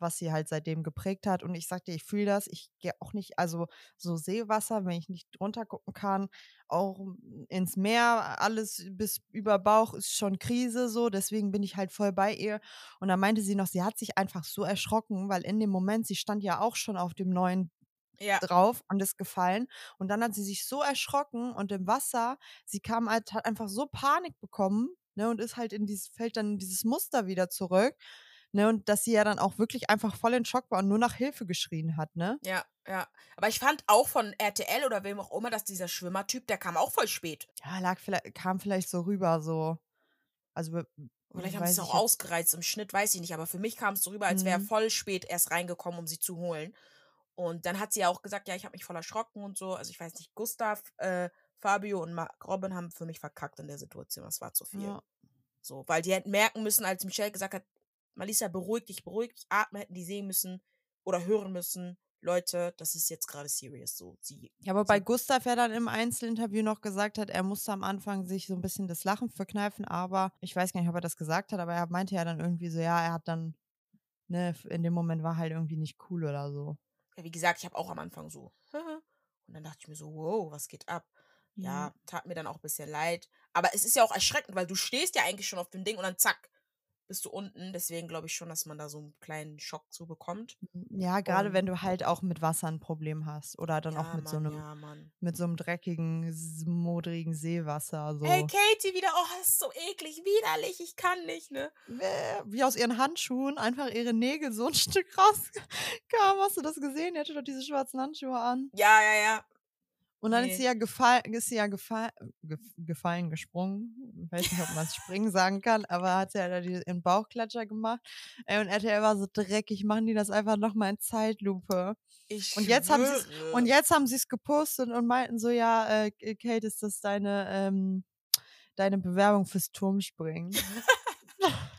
was sie halt seitdem geprägt hat. Und ich sagte, ich fühle das. Ich gehe auch nicht, also so Seewasser, wenn ich nicht drunter gucken kann, auch ins Meer, alles bis über Bauch ist schon Krise so. Deswegen bin ich halt voll bei ihr. Und dann meinte sie noch, sie hat sich einfach so erschrocken, weil in dem Moment, sie stand ja auch schon auf dem neuen ja, drauf und ist gefallen. Und dann hat sie sich so erschrocken und im Wasser, sie kam halt, hat einfach so Panik bekommen, ne, und ist halt in dieses, fällt dann in dieses Muster wieder zurück. Ne, und dass sie ja dann auch wirklich einfach voll in Schock war und nur nach Hilfe geschrien hat, ne? ja, ja. Aber ich fand auch von RTL oder wem auch immer, dass dieser Schwimmertyp, der kam auch voll spät. Ja, lag vielleicht, kam vielleicht so rüber, so. Also, Vielleicht haben sie es auch ausgereizt im Schnitt, weiß ich nicht. Aber für mich kam es so rüber, als wäre er Mhm. voll spät erst reingekommen, um sie zu holen. Und dann hat sie ja auch gesagt, ja, ich habe mich voll erschrocken und so. Also ich weiß nicht, Gustav, äh, Fabio und Mark Robin haben für mich verkackt in der Situation. Das war zu viel. Ja. So, weil die hätten merken müssen, als Michelle gesagt hat, Malisa, beruhig dich, beruhig dich, atme, hätten die sehen müssen oder hören müssen. Leute, das ist jetzt gerade serious. So, sie. Ja, aber bei Gustav ja dann im Einzelinterview noch gesagt hat, er musste am Anfang sich so ein bisschen das Lachen verkneifen, aber ich weiß gar nicht, ob er das gesagt hat, aber er meinte ja dann irgendwie so, ja, er hat dann, ne, in dem Moment war halt irgendwie nicht cool oder so. Ja, wie gesagt, ich habe auch am Anfang so. Und dann dachte ich mir so, wow, was geht ab? Ja, tat mir dann auch ein bisschen leid. Aber es ist ja auch erschreckend, weil du stehst ja eigentlich schon auf dem Ding und dann zack, bist du unten. Deswegen glaube ich schon, dass man da so einen kleinen Schock zu bekommt. Ja, gerade wenn du halt auch mit Wasser ein Problem hast oder dann ja, auch mit so Mann, einem, Ja, mit so einem dreckigen, modrigen Seewasser. So. Ey, Katie wieder, oh, das ist so eklig, widerlich, ich kann nicht, ne? Wie aus ihren Handschuhen einfach ihre Nägel so ein Stück rauskam. Hast du das gesehen? Die hatte doch diese schwarzen Handschuhe an. Ja, ja, ja. Und dann Nee. ist sie ja, gefall, ist sie ja gefall, gef gefallen, gesprungen. Ich weiß nicht, ob man springen sagen kann, aber hat sie ja da den Bauchklatscher gemacht. Ey, und RTL war so dreckig, machen die das einfach nochmal in Zeitlupe. Ich Und jetzt haben sie's-. Und jetzt haben sie es gepostet und meinten so, ja, äh, Kate, ist das deine, ähm, deine Bewerbung fürs Turmspringen?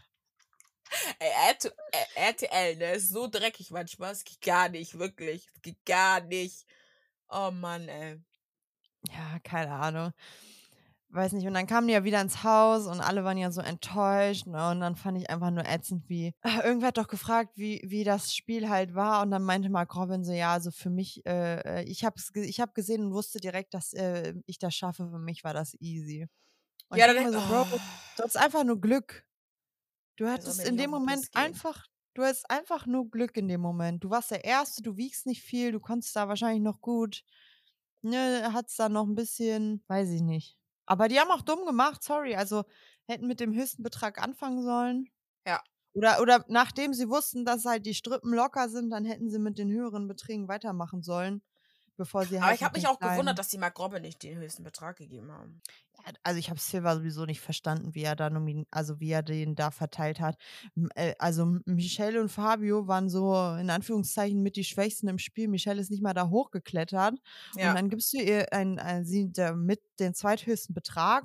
Ey, RT- äh, RTL, ne, ist so dreckig manchmal. Es geht gar nicht, wirklich. Es geht gar nicht. Oh Mann, ey. Ja, keine Ahnung. Weiß nicht. Und dann kamen die ja wieder ins Haus und alle waren ja so enttäuscht. Ne? Und dann fand ich einfach nur ätzend, wie. Ah, Irgendwer hat doch gefragt, wie, wie das Spiel halt war. Und dann meinte Mark Robin so: Ja, also für mich, äh, äh, ich habe ich hab gesehen und wusste direkt, dass äh, ich das schaffe. Für mich war das easy. Und Ja, dann so, Bro, du hast einfach nur Glück. Du hattest in dem Moment einfach, du hattest einfach nur Glück in dem Moment. Du warst der Erste, du wiegst nicht viel, du konntest da wahrscheinlich noch gut. Ne, hat's da noch ein bisschen, weiß ich nicht. Aber die haben auch dumm gemacht, sorry. Also hätten mit dem höchsten Betrag anfangen sollen. Ja. Oder, oder nachdem sie wussten, dass halt die Strippen locker sind, dann hätten sie mit den höheren Beträgen weitermachen sollen. Bevor sie halt Aber ich mit habe mich auch kleinen- gewundert, dass die Mark Robin nicht den höchsten Betrag gegeben haben. Ja, also ich habe Silver sowieso nicht verstanden, wie er da nomin also wie er den da verteilt hat. Äh, also Michelle und Fabio waren so in Anführungszeichen mit die Schwächsten im Spiel. Michelle ist nicht mal da hochgeklettert. Ja, Und dann gibst du ihr ein, ein, sie mit den zweithöchsten Betrag.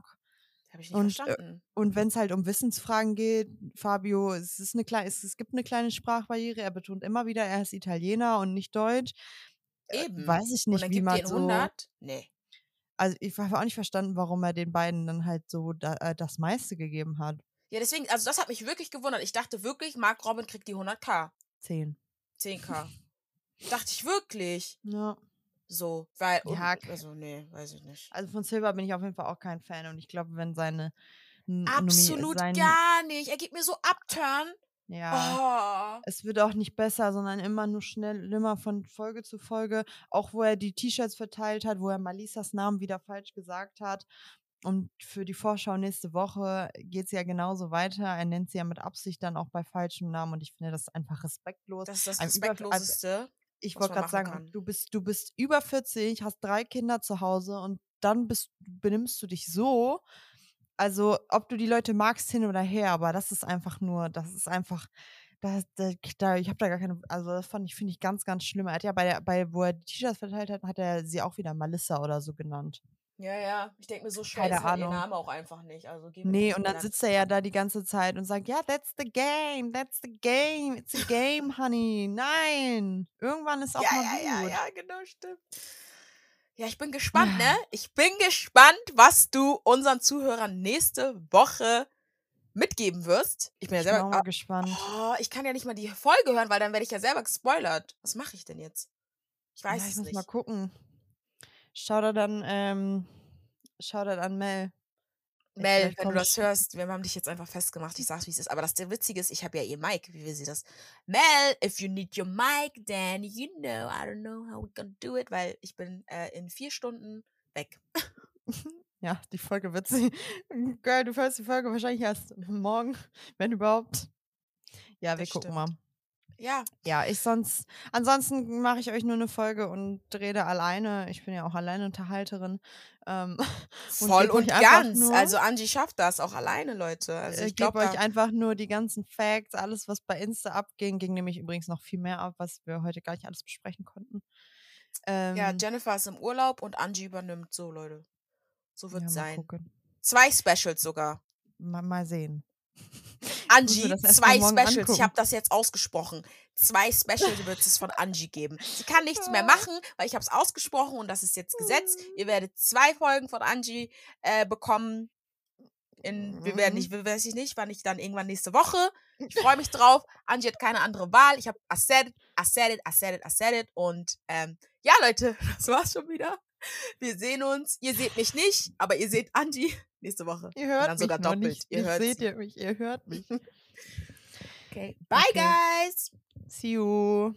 habe ich nicht und, äh, verstanden. Und wenn es halt um Wissensfragen geht, Fabio, es ist eine es gibt eine kleine Sprachbarriere. Er betont immer wieder, er ist Italiener und nicht Deutsch. Äh, Eben. Weiß ich nicht, wie man so. 100? Nee. Also ich habe auch nicht verstanden, warum er den beiden dann halt so da, äh, das meiste gegeben hat. Ja, deswegen, also das hat mich wirklich gewundert. Ich dachte wirklich, Mark Robin kriegt die 100k. Zehn. 10k. dachte ich wirklich. Ja. So, weil, Ja, also nee, weiß ich nicht. Also von Silver bin ich auf jeden Fall auch kein Fan und ich glaube, wenn seine N- Nomi- Absolut sein, gar nicht. Er gibt mir so Upturn. Ja. Oh. Es wird auch nicht besser, sondern immer nur schnell, immer von Folge zu Folge. Auch wo er die T-Shirts verteilt hat, wo er Malisas Namen wieder falsch gesagt hat. Und für die Vorschau nächste Woche geht es ja genauso weiter. Er nennt sie ja mit Absicht dann auch bei falschem Namen und ich finde das einfach respektlos. Das ist das also respektloseste. ich wollte gerade sagen, kann. du bist, du bist über 40, hast drei Kinder zu Hause und dann bist, benimmst du dich so. Also, ob du die Leute magst, hin oder her, aber das ist einfach nur, das ist einfach, da, da, da, ich habe da gar keine, also das fand ich, finde ich ganz, ganz schlimm. Er hat ja bei der, bei, wo er die T-Shirts verteilt hat, hat er sie auch wieder Melissa oder so genannt. Ja, ja. Ich denke mir, so ist halt ihr. Name auch einfach nicht. Also Nee, und dann sitzt er ja da die ganze Zeit und sagt, ja, that's the game, that's the game, it's a game, honey. Nein, irgendwann ist auch ja, mal ja, gut. ja, ja, genau, stimmt. Ja, ich bin gespannt, ne? Ich bin gespannt, was du unseren Zuhörern nächste Woche mitgeben wirst. Ich bin ja Ich bin auch selber. mal gespannt. Oh, ich kann ja nicht mal die Folge hören, weil dann werde ich ja selber gespoilert. Was mache ich denn jetzt? Ich weiß ja, ich es muss nicht. mal gucken. Schau da dann, ähm, schau da an Mel. Mel, wenn du das hörst, wir haben dich jetzt einfach festgemacht. Ich sag's, wie es ist. Aber das der Witzige ist, ich habe ja ihr Mic. Wie will sie das? Mel, if you need your mic, then you know, I don't know how we gonna do it, weil ich bin äh, in vier Stunden weg. Ja, die Folge wird sie. Girl, du hörst die Folge wahrscheinlich erst morgen, wenn überhaupt. Ja, wir Das gucken stimmt. mal. Ja, Ja, ich sonst, ansonsten mache ich euch nur eine Folge und rede alleine. Ich bin ja auch Alleinunterhalterin. Ähm, voll und einfach ganz. nur- Also Angie schafft das auch alleine, Leute. Also ich ich gebe glaube, euch einfach nur die ganzen Facts, alles, was bei Insta abging, ging nämlich übrigens noch viel mehr ab, was wir heute gar nicht alles besprechen konnten. Ähm, ja, Jennifer ist im Urlaub und Angie übernimmt. So, Leute. So wird ja, es mal sein. gucken. Zwei Specials sogar. Mal, mal sehen. Angie, zwei Specials. Ich angucken. habe das jetzt ausgesprochen. Zwei Specials wird es von Angie geben. Sie kann nichts mehr Ah. machen, weil ich habe es ausgesprochen und das ist jetzt Gesetz. Ihr werdet zwei Folgen von Angie äh, bekommen. In, wir werden Mhm. nicht, weiß ich nicht, wann ich dann irgendwann nächste Woche. Ich freue mich drauf. Angie hat keine andere Wahl. Ich habe I said it, I said it, I said it, I said it. Und ähm, ja, Leute, das war's schon wieder. Wir sehen uns. Ihr seht mich nicht, aber ihr seht Angie nächste Woche. Ihr hört mich sogar doppelt. nicht. Ihr hört seht ihr mich, ihr hört mich. Okay. Bye, Okay. guys. See you.